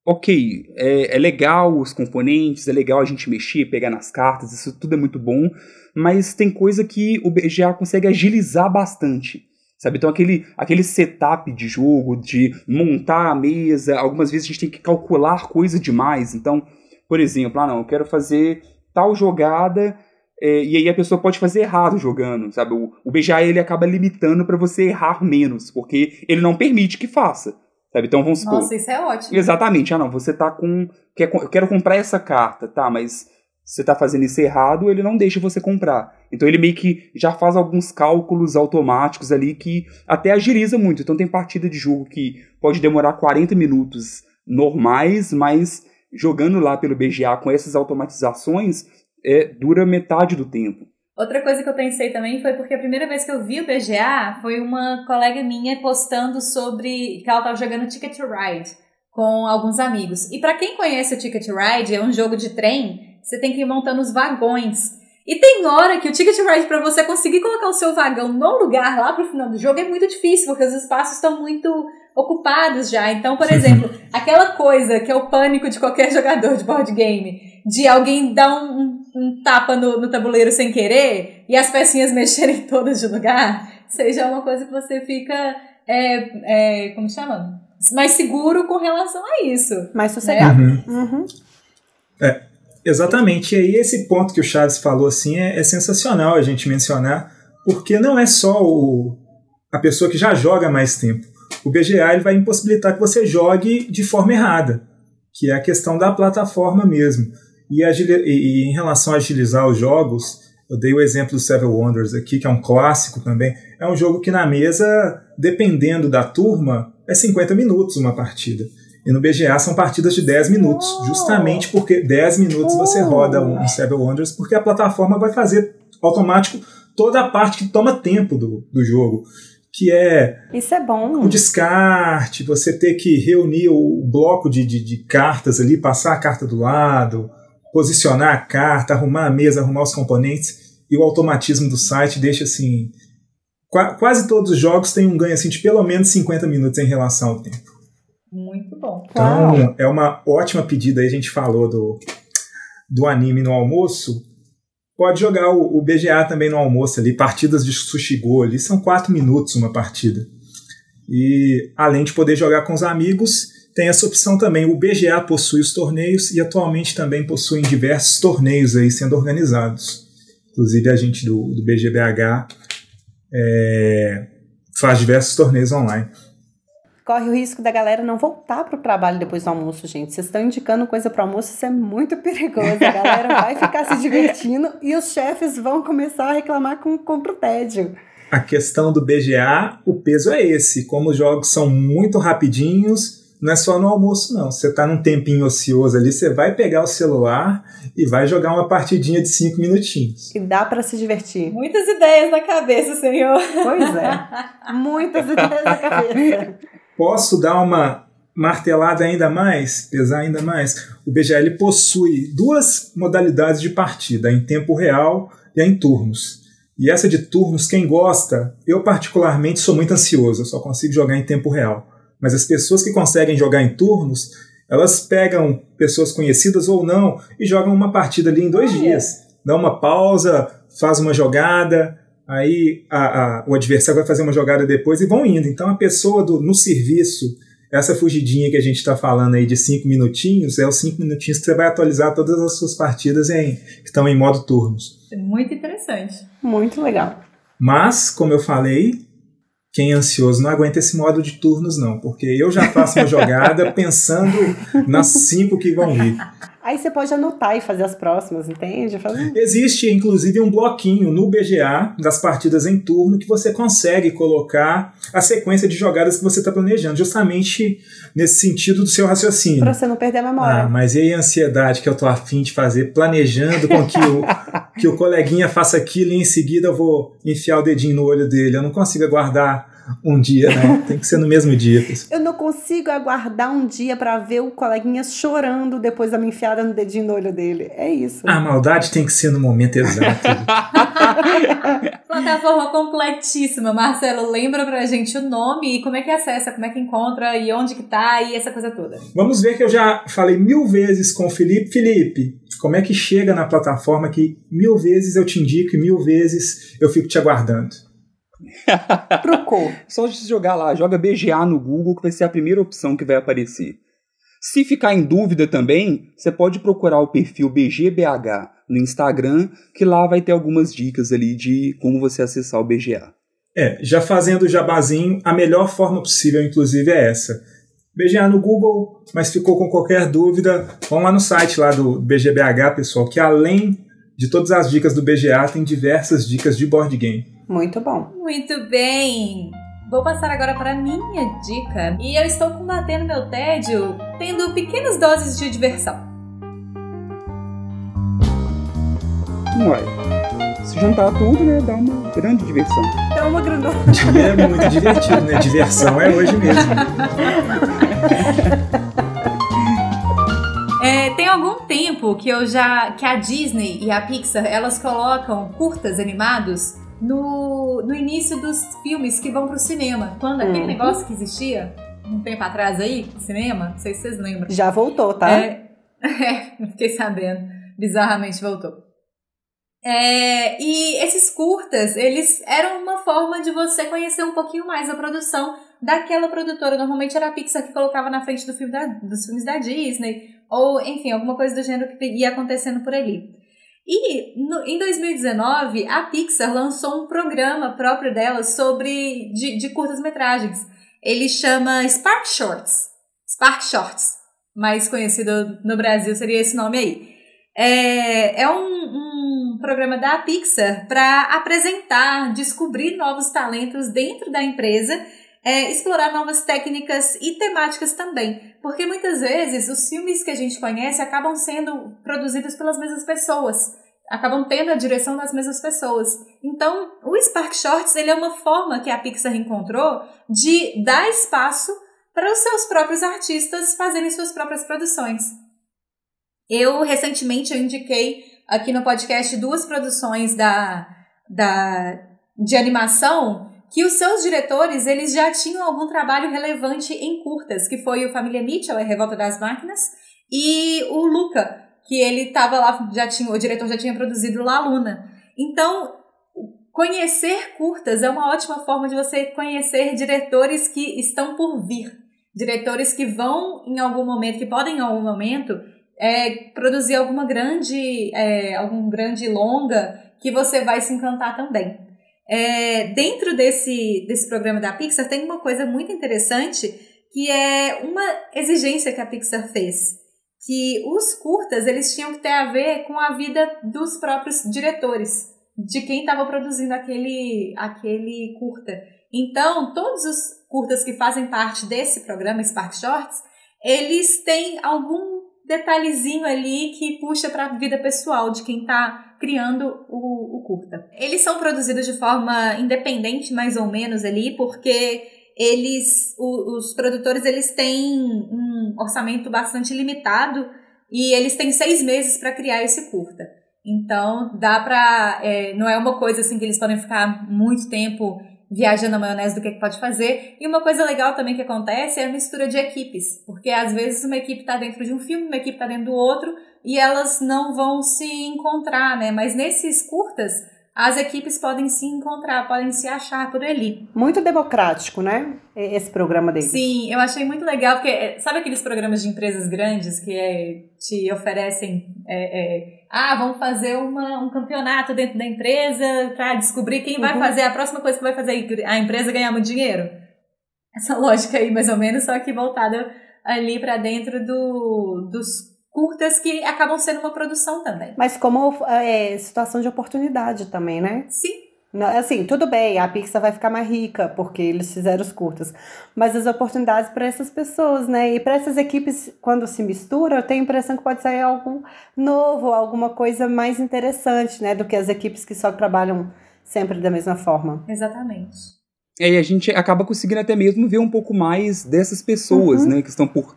ok, é, é, legal os componentes, é legal a gente mexer, pegar nas cartas, isso tudo é muito bom, mas tem coisa que o BGA consegue agilizar bastante. Sabe? Então aquele, aquele setup de jogo, de montar a mesa, algumas vezes a gente tem que calcular coisa demais. Então, por exemplo, ah não, eu quero fazer tal jogada é, e aí a pessoa pode fazer errado jogando, sabe? O, o BGA ele acaba limitando para você errar menos, porque ele não permite que faça. Sabe? Então vamos supor. Nossa, isso é ótimo. Exatamente. Ah, não, você tá com. Quer, eu quero comprar essa carta, tá, mas você tá fazendo isso errado, ele não deixa você comprar. Então ele meio que já faz alguns cálculos automáticos ali que até agiliza muito. Então tem partida de jogo que pode demorar 40 minutos normais, mas jogando lá pelo BGA com essas automatizações, é, dura metade do tempo. Outra coisa que eu pensei também foi porque a primeira vez que eu vi o BGA foi uma colega minha postando sobre que ela estava jogando Ticket to Ride com alguns amigos. E para quem conhece o Ticket to Ride, é um jogo de trem, você tem que ir montando os vagões. E tem hora que o Ticket to Ride, para você conseguir colocar o seu vagão no lugar lá pro final do jogo, é muito difícil, porque os espaços estão muito ocupados já. Então, por exemplo, aquela coisa que é o pânico de qualquer jogador de board game, de alguém dar um, um tapa no, no, tabuleiro sem querer e as pecinhas mexerem todas de lugar, seja uma coisa que você fica, é, é, como chama? Mais seguro com relação a isso. Mais sossegado. Né? Uhum. Uhum. É, exatamente. E aí esse ponto que o Chaves falou assim é, é sensacional a gente mencionar, porque não é só o, a pessoa que já joga mais tempo. O BGA ele vai impossibilitar que você jogue de forma errada, que é a questão da plataforma mesmo. E, e, em relação a agilizar os jogos, eu dei o exemplo do Seven Wonders aqui, que é um clássico também. É um jogo que na mesa, dependendo da turma, é 50 minutos uma partida. E no BGA são partidas de 10 minutos, oh. justamente porque 10 minutos oh. você roda um Seven Wonders, porque a plataforma vai fazer automático toda a parte que toma tempo do, do jogo. Que é. Isso é bom. O descarte, você ter que reunir o bloco de, de, de cartas ali, passar a carta do lado, posicionar a carta, arrumar a mesa, arrumar os componentes. E o automatismo do site deixa assim. Quase todos os jogos têm um ganho assim, de pelo menos 50 minutos em relação ao tempo. Muito bom. Então, Uau. é uma ótima pedida. Aí a gente falou do, do anime no almoço. Pode jogar o, o BGA também no almoço ali, partidas de sushi go ali, são quatro minutos uma partida. E além de poder jogar com os amigos, tem essa opção também. O BGA possui os torneios e atualmente também possuem diversos torneios aí sendo organizados. Inclusive a gente do, do BGBH é, faz diversos torneios online corre o risco da galera não voltar para o trabalho depois do almoço, gente. Vocês estão indicando coisa para almoço, isso é muito perigoso. A galera vai ficar se divertindo e os chefes vão começar a reclamar com, com o tédio. A questão do BGA, o peso é esse. Como os jogos são muito rapidinhos, não é só no almoço, não. Você está num tempinho ocioso ali, você vai pegar o celular e vai jogar uma partidinha de cinco minutinhos. E dá para se divertir. Muitas ideias na cabeça, senhor. Pois é. Muitas ideias na cabeça. Posso dar uma martelada ainda mais, pesar ainda mais? O BGL possui duas modalidades de partida, em tempo real e em turnos. E essa de turnos, quem gosta, eu particularmente sou muito ansioso, eu só consigo jogar em tempo real. Mas as pessoas que conseguem jogar em turnos, elas pegam pessoas conhecidas ou não e jogam uma partida ali em dois dias. Dá uma pausa, faz uma jogada, aí a, a, o adversário vai fazer uma jogada depois e vão indo. Então a pessoa do, no serviço, essa fugidinha que a gente está falando aí de cinco minutinhos, é os cinco minutinhos que você vai atualizar todas as suas partidas em, que estão em modo turnos. Muito interessante. Muito legal. Mas, como eu falei, quem é ansioso não aguenta esse modo de turnos, não, porque eu já faço uma jogada pensando nas cinco que vão vir. Aí você pode anotar e fazer as próximas, entende? Faz... Existe, inclusive, um bloquinho no BGA das partidas em turno que você consegue colocar a sequência de jogadas que você está planejando, justamente nesse sentido do seu raciocínio. Para você não perder a memória. Ah, mas e aí a ansiedade que eu tô afim de fazer, planejando com que o, que o coleguinha faça aquilo e em seguida eu vou enfiar o dedinho no olho dele. Eu não consigo aguardar um dia, né? Tem que ser no mesmo dia. Eu não consigo aguardar um dia para ver o coleguinha chorando depois da minha enfiada no dedinho no olho dele. É isso. A maldade tem que ser no momento exato. Plataforma completíssima. Marcelo, lembra pra gente o nome e como é que acessa, como é que encontra e onde que tá e essa coisa toda. Vamos ver que eu já falei mil vezes com o Felipe. Felipe, como é que chega na plataforma que mil vezes eu te indico e mil vezes eu fico te aguardando? Trocou. Só de jogar lá, joga BGA no Google que vai ser a primeira opção que vai aparecer. Se ficar em dúvida também, você pode procurar o perfil BGBH no Instagram, que lá vai ter algumas dicas ali de como você acessar o BGA. É, já fazendo o jabazinho, a melhor forma possível, inclusive, é essa. BGA no Google, mas ficou com qualquer dúvida, vão lá no site lá do BGBH, pessoal, que além de todas as dicas do BGA, tem diversas dicas de board game. Muito bom. Muito bem. Vou passar agora para a minha dica. E eu estou combatendo meu tédio tendo pequenas doses de diversão. Uai, se juntar tudo, né, dá uma grande diversão. Dá uma grandona. É muito divertido, né? Diversão é hoje mesmo. É, tem algum tempo que eu já que a Disney e a Pixar elas colocam curtas animados no, no início dos filmes que vão pro cinema. Quando aquele uhum. negócio que existia um tempo atrás aí, cinema, não sei se vocês lembram. Já voltou, tá? É, é fiquei sabendo. Bizarramente voltou. É, e esses curtas, eles eram uma forma de você conhecer um pouquinho mais a produção daquela produtora. Normalmente era a Pixar que colocava na frente do filme da, dos filmes da Disney, ou enfim, alguma coisa do gênero que ia acontecendo por ali. E no, em 2019, a Pixar lançou um programa próprio dela sobre de, de curtas-metragens. Ele chama Spark Shorts. Spark Shorts. Mais conhecido no Brasil seria esse nome aí. É, é um, um programa da Pixar para apresentar, descobrir novos talentos dentro da empresa é, explorar novas técnicas e temáticas também. Porque muitas vezes os filmes que a gente conhece acabam sendo produzidos pelas mesmas pessoas. Acabam tendo a direção das mesmas pessoas. Então, o Spark Shorts ele é uma forma que a Pixar encontrou de dar espaço para os seus próprios artistas fazerem suas próprias produções. Eu, recentemente, eu indiquei aqui no podcast duas produções da, da, de animação que os seus diretores eles já tinham algum trabalho relevante em curtas, que foi o Família Mitchell, a Revolta das Máquinas, e o Luca, que ele estava lá, já tinha, o diretor já tinha produzido La Luna. Então, conhecer curtas é uma ótima forma de você conhecer diretores que estão por vir, diretores que vão em algum momento, que podem em algum momento é, produzir alguma grande, é, algum grande longa que você vai se encantar também. É, dentro desse, desse programa da Pixar tem uma coisa muito interessante que é uma exigência que a Pixar fez. Que os curtas eles tinham que ter a ver com a vida dos próprios diretores, de quem estava produzindo aquele, aquele curta. Então, todos os curtas que fazem parte desse programa, Spark Shorts, eles têm algum detalhezinho ali que puxa para a vida pessoal de quem está criando o, o curta. Eles são produzidos de forma independente, mais ou menos ali, porque eles, o, os produtores, eles têm um orçamento bastante limitado e eles têm seis meses para criar esse curta. Então, dá para. É, não é uma coisa assim que eles podem ficar muito tempo viajando na maionese do que, é que pode fazer. E uma coisa legal também que acontece é a mistura de equipes, porque às vezes uma equipe está dentro de um filme, uma equipe está dentro do outro, e elas não vão se encontrar, né? Mas nesses curtas, as equipes podem se encontrar, podem se achar por ali. Muito democrático, né? Esse programa deles. Sim, eu achei muito legal, porque é, sabe aqueles programas de empresas grandes que é, te oferecem. É, é, ah, vamos fazer uma, um campeonato dentro da empresa para descobrir quem uhum. vai fazer a próxima coisa que vai fazer a empresa ganhar muito dinheiro. Essa lógica aí, mais ou menos, só que voltada ali para dentro do, dos curtas que acabam sendo uma produção também. Mas como é, situação de oportunidade também, né? Sim. Assim, tudo bem, a Pixar vai ficar mais rica porque eles fizeram os curtas, mas as oportunidades para essas pessoas, né? E para essas equipes, quando se mistura, eu tenho a impressão que pode sair algo novo, alguma coisa mais interessante, né? Do que as equipes que só trabalham sempre da mesma forma. Exatamente. É, e a gente acaba conseguindo até mesmo ver um pouco mais dessas pessoas, uhum. né? Que estão por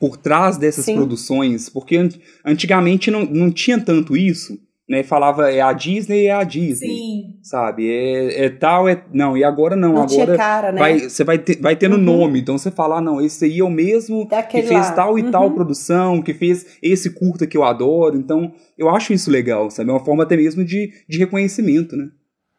por trás dessas Sim. produções, porque antigamente não, não tinha tanto isso, né? Falava é a Disney é a Disney, Sim. sabe? É, é tal, é não. E agora não, não agora cara, né? vai, você vai ter, vai tendo uhum. nome, então você fala, ah, não, esse aí é o mesmo Daquele que fez lá. tal e uhum. tal produção, que fez esse curta que eu adoro. Então eu acho isso legal, sabe? É uma forma até mesmo de, de reconhecimento, né?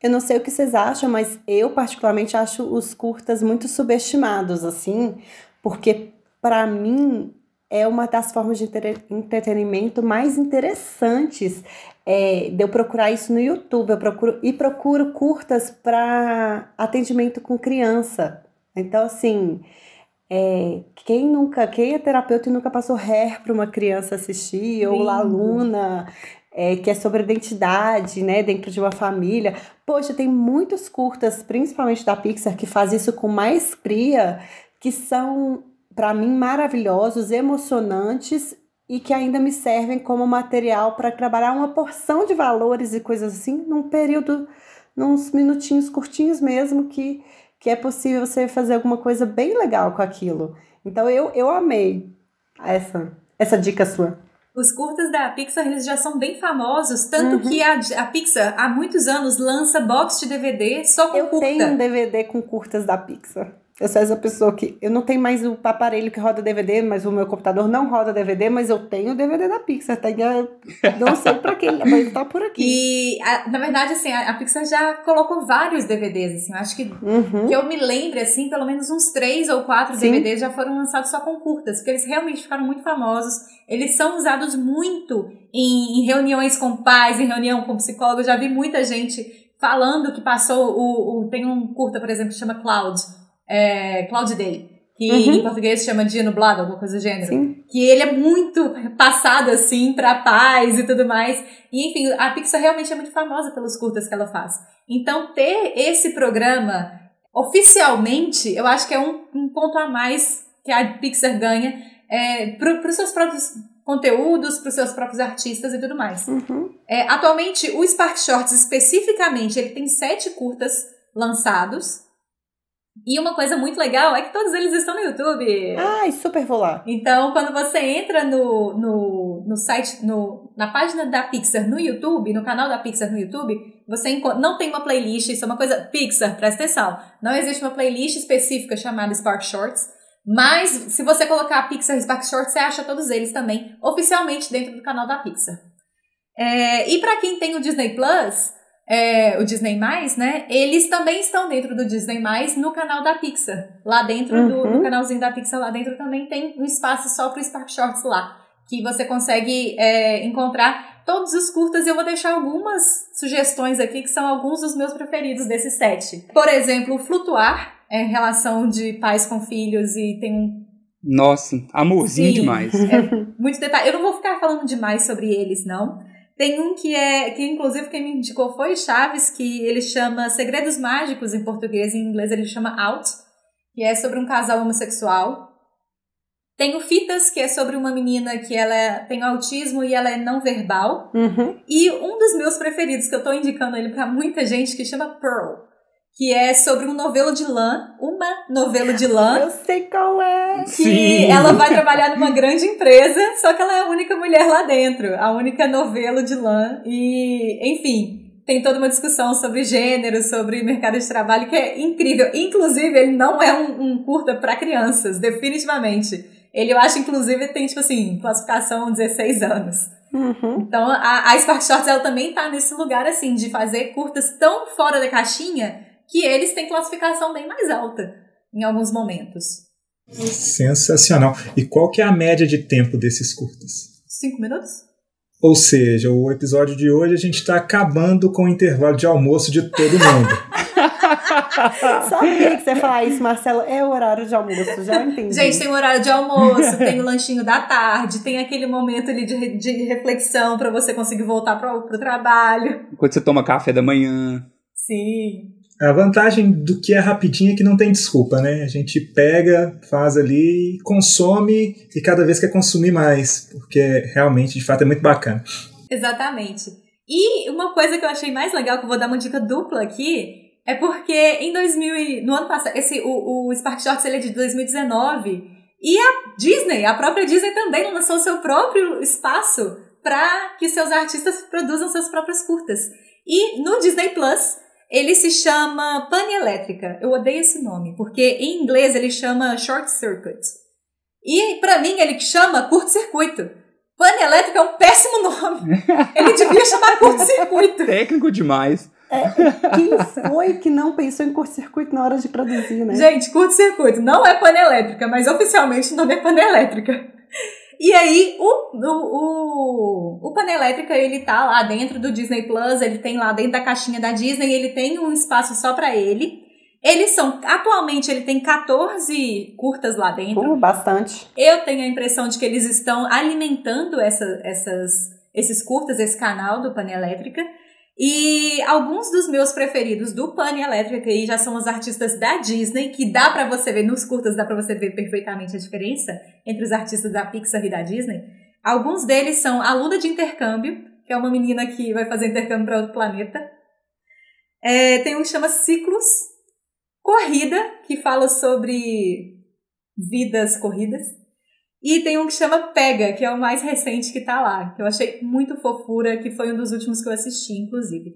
Eu não sei o que vocês acham, mas eu particularmente acho os curtas muito subestimados, assim, porque para mim, é uma das formas de entretenimento mais interessantes é, de eu procurar isso no YouTube. Eu procuro e procuro curtas para atendimento com criança. Então, assim, é, quem nunca, quem é terapeuta e nunca passou hair para uma criança assistir, ou La Luna, é, que é sobre identidade, né, dentro de uma família. Poxa, tem muitos curtas, principalmente da Pixar, que faz isso com maestria, que são para mim, maravilhosos, emocionantes e que ainda me servem como material para trabalhar uma porção de valores e coisas assim num período, nos minutinhos curtinhos mesmo, que, que é possível você fazer alguma coisa bem legal com aquilo. Então eu, eu amei essa, essa dica sua. Os curtas da Pixar eles já são bem famosos, tanto uhum. que a, a Pixar há muitos anos lança box de DVD só com eu curta. Eu tenho um DVD com curtas da Pixar. Eu sou essa pessoa que eu não tenho mais o aparelho que roda DVD, mas o meu computador não roda DVD, mas eu tenho o DVD da Pixar. Tá? Não sei pra quê, mas tá por aqui. E, a- na verdade, assim, a, a Pixar já colocou vários DVDs, assim. Eu acho que, Uhum. que eu me lembre, assim, pelo menos uns três ou quatro Sim. DVDs já foram lançados só com curtas, porque eles realmente ficaram muito famosos. Eles são usados muito em, em reuniões com pais, em reunião com psicólogos. Já vi muita gente falando que passou o, o- tem um curta, por exemplo, que chama Cloud, é, Cloud Day, que Uhum. em português chama Dia Nublado, alguma coisa do gênero Sim. que ele é muito passado assim pra paz e tudo mais. E enfim, a Pixar realmente é muito famosa pelos curtas que ela faz. Então ter esse programa oficialmente, eu acho que é um, um ponto a mais que a Pixar ganha é, para os seus próprios conteúdos, para os seus próprios artistas e tudo mais. Uhum. É, atualmente, o Spark Shorts especificamente, ele tem sete curtas lançados. E uma coisa muito legal é que todos eles estão no YouTube. Ai, super vou lá. Então, quando você entra no, no, no site, no, na página da Pixar no YouTube, no canal da Pixar no YouTube, você não tem uma playlist, isso é uma coisa. Pixar, presta atenção. Não existe uma playlist específica chamada Spark Shorts. Mas, se você colocar Pixar Spark Shorts, você acha todos eles também, oficialmente, dentro do canal da Pixar. É, e para quem tem o Disney Plus, é, o Disney né? Eles também estão dentro do Disney no canal da Pixar. Lá dentro do, Uhum. do canalzinho da Pixar, lá dentro também tem um espaço só para o Spark Shorts lá. Que você consegue é, encontrar todos os curtas e eu vou deixar algumas sugestões aqui que são alguns dos meus preferidos desses sete. Por exemplo, o Flutuar, é relação de pais com filhos e tem um Nossa, amorzinho Sim. demais. muito detalhe. Eu não vou ficar falando demais sobre eles, não. Tem um que é, que inclusive quem me indicou foi o Chaves, que ele chama Segredos Mágicos em português, em inglês ele chama Out, que é sobre um casal homossexual. Tem o Fitas, que é sobre uma menina que ela tem autismo e ela é não verbal. Uhum. E um dos meus preferidos, que eu tô indicando ele pra muita gente, que chama Pearl, que é sobre um novelo de lã, uma novelo de lã, Eu sei qual é. que Sim. ela vai trabalhar numa grande empresa, só que ela é a única mulher lá dentro, a única novelo de lã. E, enfim, tem toda uma discussão sobre gênero, sobre mercado de trabalho, que é incrível. Inclusive, ele não é um, um curta para crianças, definitivamente. Ele, eu acho, inclusive, tem, tipo assim, classificação 16 anos. Uhum. Então, a, a Spark Shorts, ela também tá nesse lugar, assim, de fazer curtas tão fora da caixinha que eles têm classificação bem mais alta em alguns momentos. Sensacional. E qual que é a média de tempo desses curtas? Cinco minutos? Ou seja, o episódio de hoje a gente está acabando com o intervalo de almoço de todo mundo. Sabia que você ia falar isso, Marcelo. É o horário de almoço, já entendi. Gente, tem o horário de almoço, tem o lanchinho da tarde, tem aquele momento ali de, de reflexão pra você conseguir voltar pro, pro trabalho. Quando você toma café da manhã. Sim. A vantagem do que é rapidinho é que não tem desculpa, né? A gente pega, faz ali, consome e cada vez quer consumir mais, porque realmente, de fato, é muito bacana. Exatamente. E uma coisa que eu achei mais legal, que eu vou dar uma dica dupla aqui, é porque em 2000 e- no ano passado, esse, o, o Spark Shorts ele é de 2019, e a Disney, a própria Disney também lançou seu próprio espaço para que seus artistas produzam seus próprios curtas. E no Disney Plus, ele se chama Pane Elétrica. Eu odeio esse nome, porque em inglês ele chama Short Circuit. E pra mim ele chama curto-circuito. Pane Elétrica é um péssimo nome. Ele devia chamar curto-circuito. Técnico demais. Quem foi que não pensou em curto-circuito na hora de produzir, né? Gente, curto-circuito não é pane elétrica, mas oficialmente o nome é pane elétrica. E aí, o, o, o, o elétrica, ele tá lá dentro do Disney Plus, ele tem lá dentro da caixinha da Disney, ele tem um espaço só pra ele. Eles são, atualmente, ele tem 14 curtas lá dentro. Uh, bastante. Eu tenho a impressão de que eles estão alimentando essa, essas, esses curtas, esse canal do Pane Elétrica. E alguns dos meus preferidos do Pane Elétrica que aí já são os artistas da Disney, que dá pra você ver nos curtas, dá pra você ver perfeitamente a diferença entre os artistas da Pixar e da Disney. Alguns deles são a Luna de Intercâmbio, que é uma menina que vai fazer intercâmbio para outro planeta. É, tem um que chama Ciclos, Corrida, que fala sobre vidas corridas. E tem um que chama Pega, que é o mais recente que tá lá, que eu achei muito fofura, que foi um dos últimos que eu assisti, inclusive.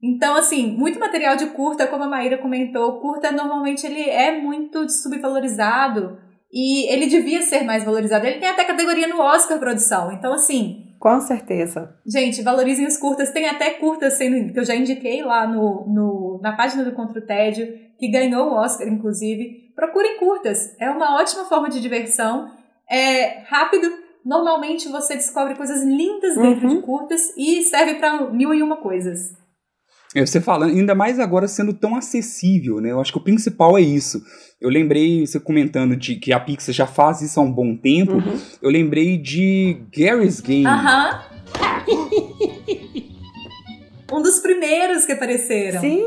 Então, assim, muito material de curta, como a Maíra comentou, curta normalmente ele é muito subvalorizado e ele devia ser mais valorizado. Ele tem até categoria no Oscar produção. Então, assim, Com certeza. Gente, valorizem os curtas. Tem até curtas sendo, que eu já indiquei lá no, no, na página do Contra o Tédio, que ganhou o Oscar, inclusive. Procurem curtas. É uma ótima forma de diversão. É rápido. Normalmente você descobre coisas lindas dentro Uhum. de curtas e serve para mil e uma coisas. É, Você falando, ainda mais agora sendo tão acessível, né? Eu acho que o principal é isso. Eu lembrei, você comentando de que a Pixar já faz isso há um bom tempo. Uhum. Eu lembrei de Gary's Game. Aham. um dos primeiros que apareceram. Sim,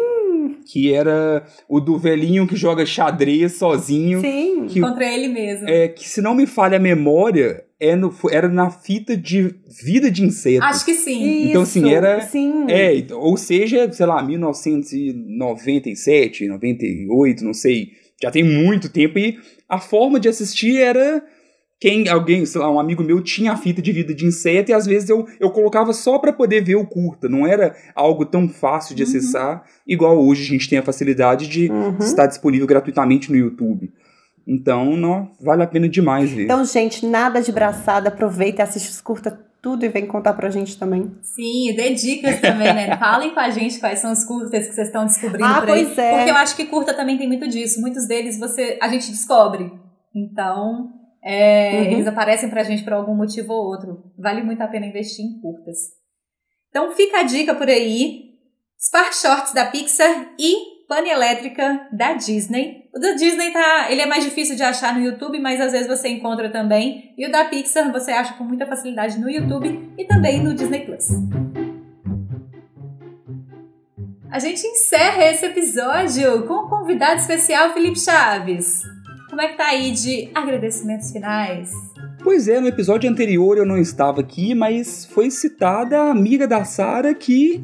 Que era o do velhinho que joga xadrez sozinho. sim. Que, Contra ele mesmo. é, que se não me falha a memória, é no- era na fita de vida de inseto. Acho que sim. Então, assim, Isso, era- Sim. É, ou seja, sei lá, 1997, 98, não sei. Já tem muito tempo e a forma de assistir era quem alguém, sei lá, um amigo meu tinha a fita de vida de inseto e às vezes eu, eu colocava só pra poder ver o curta, não era algo tão fácil de Uhum. acessar, igual hoje a gente tem a facilidade de Uhum. estar disponível gratuitamente no YouTube. Então, não, vale a pena demais ver. Então, gente, nada de braçada. Aproveita e assiste os curta tudo e vem contar pra gente também. Sim, e dê dicas também, né? Falem com a gente quais são os curtas que vocês estão descobrindo Ah, por aí. pois é. Porque eu acho que curta também tem muito disso. Muitos deles você a gente descobre. Então, é, Uhum. eles aparecem pra gente por algum motivo ou outro. Vale muito a pena investir em curtas. Então fica a dica por aí. Spark Shorts da Pixar e Pane Elétrica da Disney. O da Disney tá, ele é mais difícil de achar no YouTube, mas às vezes você encontra também. E o da Pixar você acha com muita facilidade no YouTube e também no Disney Plus. A gente encerra esse episódio com o convidado especial Felipe Chaves. Como é que tá aí de agradecimentos finais? Pois é, no episódio anterior eu não estava aqui, mas foi citada a amiga da Sara que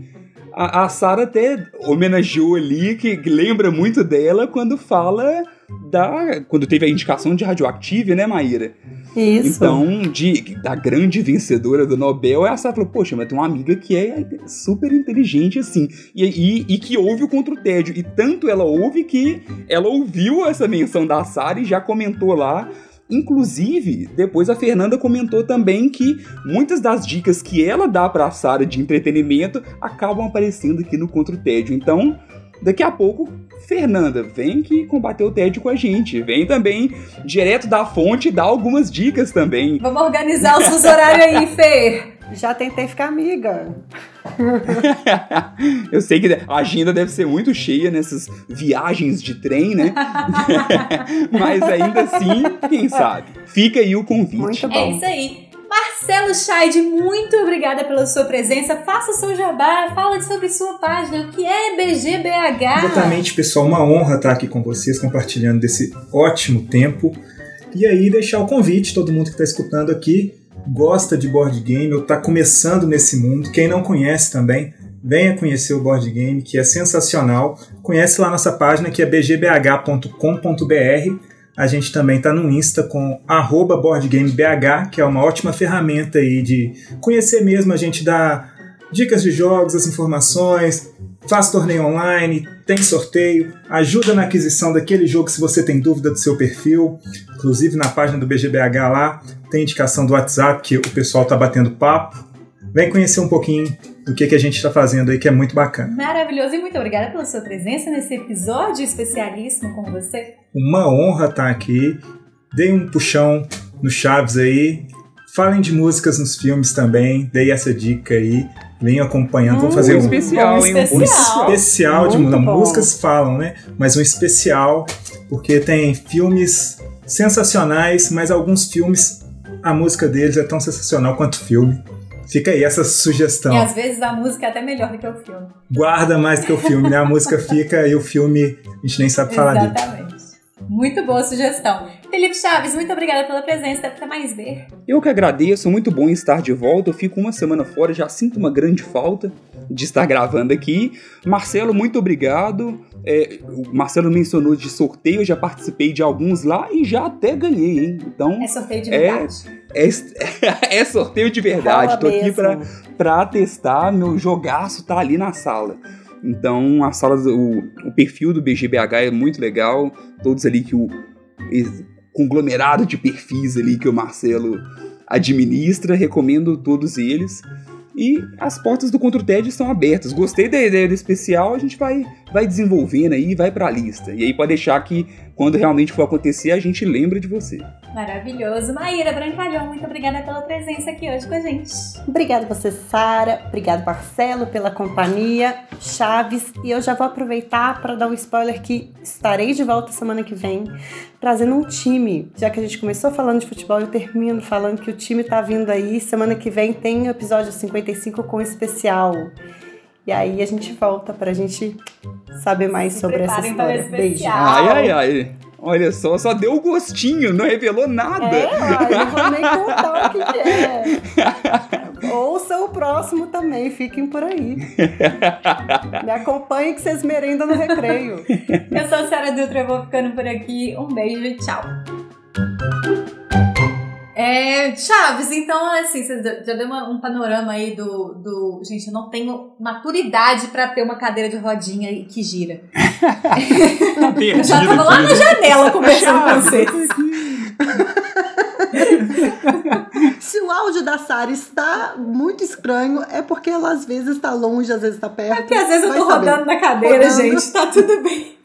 a, a Sara até homenageou ali, que lembra muito dela quando fala da. Quando teve a indicação de Radioactive, né, Maíra? Isso. Então, de, da grande vencedora do Nobel, a Sara falou: Poxa, mas tem uma amiga que é super inteligente assim, e, e, e que ouve o Contra o Tédio. E tanto ela ouve que ela ouviu essa menção da Sara e já comentou lá. Inclusive, depois a Fernanda comentou também que muitas das dicas que ela dá pra Sara de entretenimento acabam aparecendo aqui no Contra o Tédio. Então, daqui a pouco, Fernanda, vem que combater o tédio com a gente. Vem também direto da fonte dar algumas dicas também. Vamos organizar os fuso horário aí, Fê. Já tentei ficar amiga. Eu sei que a agenda deve ser muito cheia nessas viagens de trem, né? Mas ainda assim, quem sabe? Fica aí o convite. Muito É bom. isso aí. Marcelo Scheid, muito obrigada pela sua presença. Faça o seu jabá, fala sobre sua página, o que é BGBH. Exatamente, pessoal. Uma honra estar aqui com vocês, compartilhando desse ótimo tempo. E aí, deixar o convite, todo mundo que está escutando aqui, gosta de board game ou está começando nesse mundo. Quem não conhece também, venha conhecer o board game, que é sensacional. Conhece lá nossa página, que é bgbh.com.br. A gente também está no Insta com boardgamebh, que é uma ótima ferramenta aí de conhecer mesmo. A gente dá dicas de jogos, as informações, faz torneio online, tem sorteio, ajuda na aquisição daquele jogo se você tem dúvida do seu perfil. Inclusive na página do BGBH lá tem indicação do WhatsApp que o pessoal tá batendo papo. Vem conhecer um pouquinho do que, que a gente está fazendo aí, que é muito bacana. Maravilhoso e muito obrigada pela sua presença nesse episódio especialíssimo com você. Uma honra estar aqui. Dei um puxão no Chaves aí. Falem de músicas nos filmes também. Dei essa dica aí. Venham acompanhando. Vamos fazer um um, especial, um especial. especial de não, bom. músicas falam, né? Mas um especial porque tem filmes sensacionais, mas alguns filmes a música deles é tão sensacional quanto o filme. Fica aí essa E sugestão. às vezes a música é até melhor do que o filme. Guarda mais do que o filme, né? A música fica e o filme a gente nem sabe falar dele. Exatamente. Muito boa sugestão. Felipe Chaves, muito obrigada pela presença. Até mais ver. Eu que agradeço, muito bom estar de volta. Eu fico uma semana fora, já sinto uma grande falta de estar gravando aqui. Marcelo, muito obrigado. É, o Marcelo mencionou de sorteio, eu já participei de alguns lá e já até ganhei, hein? Então É sorteio de verdade. é, é sorteio de verdade. Fala Tô aqui mesmo. pra, pra testar, meu jogaço tá ali na sala. Então a sala, o, o perfil do BGBH é muito legal, todos ali que o conglomerado de perfis ali que o Marcelo administra, recomendo todos eles. E as portas do Contra o TED estão abertas. Gostei da ideia do especial, a gente vai, vai desenvolvendo aí, vai pra lista. E aí pode deixar que quando realmente for acontecer, a gente lembra de você. Maravilhoso. Maíra Brancalhão, muito obrigada pela presença aqui hoje com a gente. Obrigada você, Sara. Obrigado, Marcelo, pela companhia. Chaves. E eu já vou aproveitar para dar um spoiler que estarei de volta semana que vem, trazendo um time. Já que a gente começou falando de futebol, eu termino falando que o time tá vindo aí. Semana que vem tem o episódio 55 com especial. E aí a gente volta pra gente saber mais Se sobre essa história. Beijo. Ai, ai, ai. Olha só, só deu o gostinho, não revelou nada. É, não vou nem contar o que, que é. Ouça o próximo também, fiquem por aí. Me acompanhem que vocês merendam no recreio. Eu sou a Sara Dutra, eu vou ficando por aqui. Um beijo e tchau. É, Chaves, então, assim, você já deu uma- um panorama aí do, do. Gente, eu não tenho maturidade pra ter uma cadeira de rodinha que gira. Eu já tava lá na janela conversando com vocês. Se o áudio da Sara está muito estranho, é porque ela às vezes está longe, às vezes está perto. Porque às vezes eu tô saber. rodando na cadeira, Rodando. gente, tá tudo bem.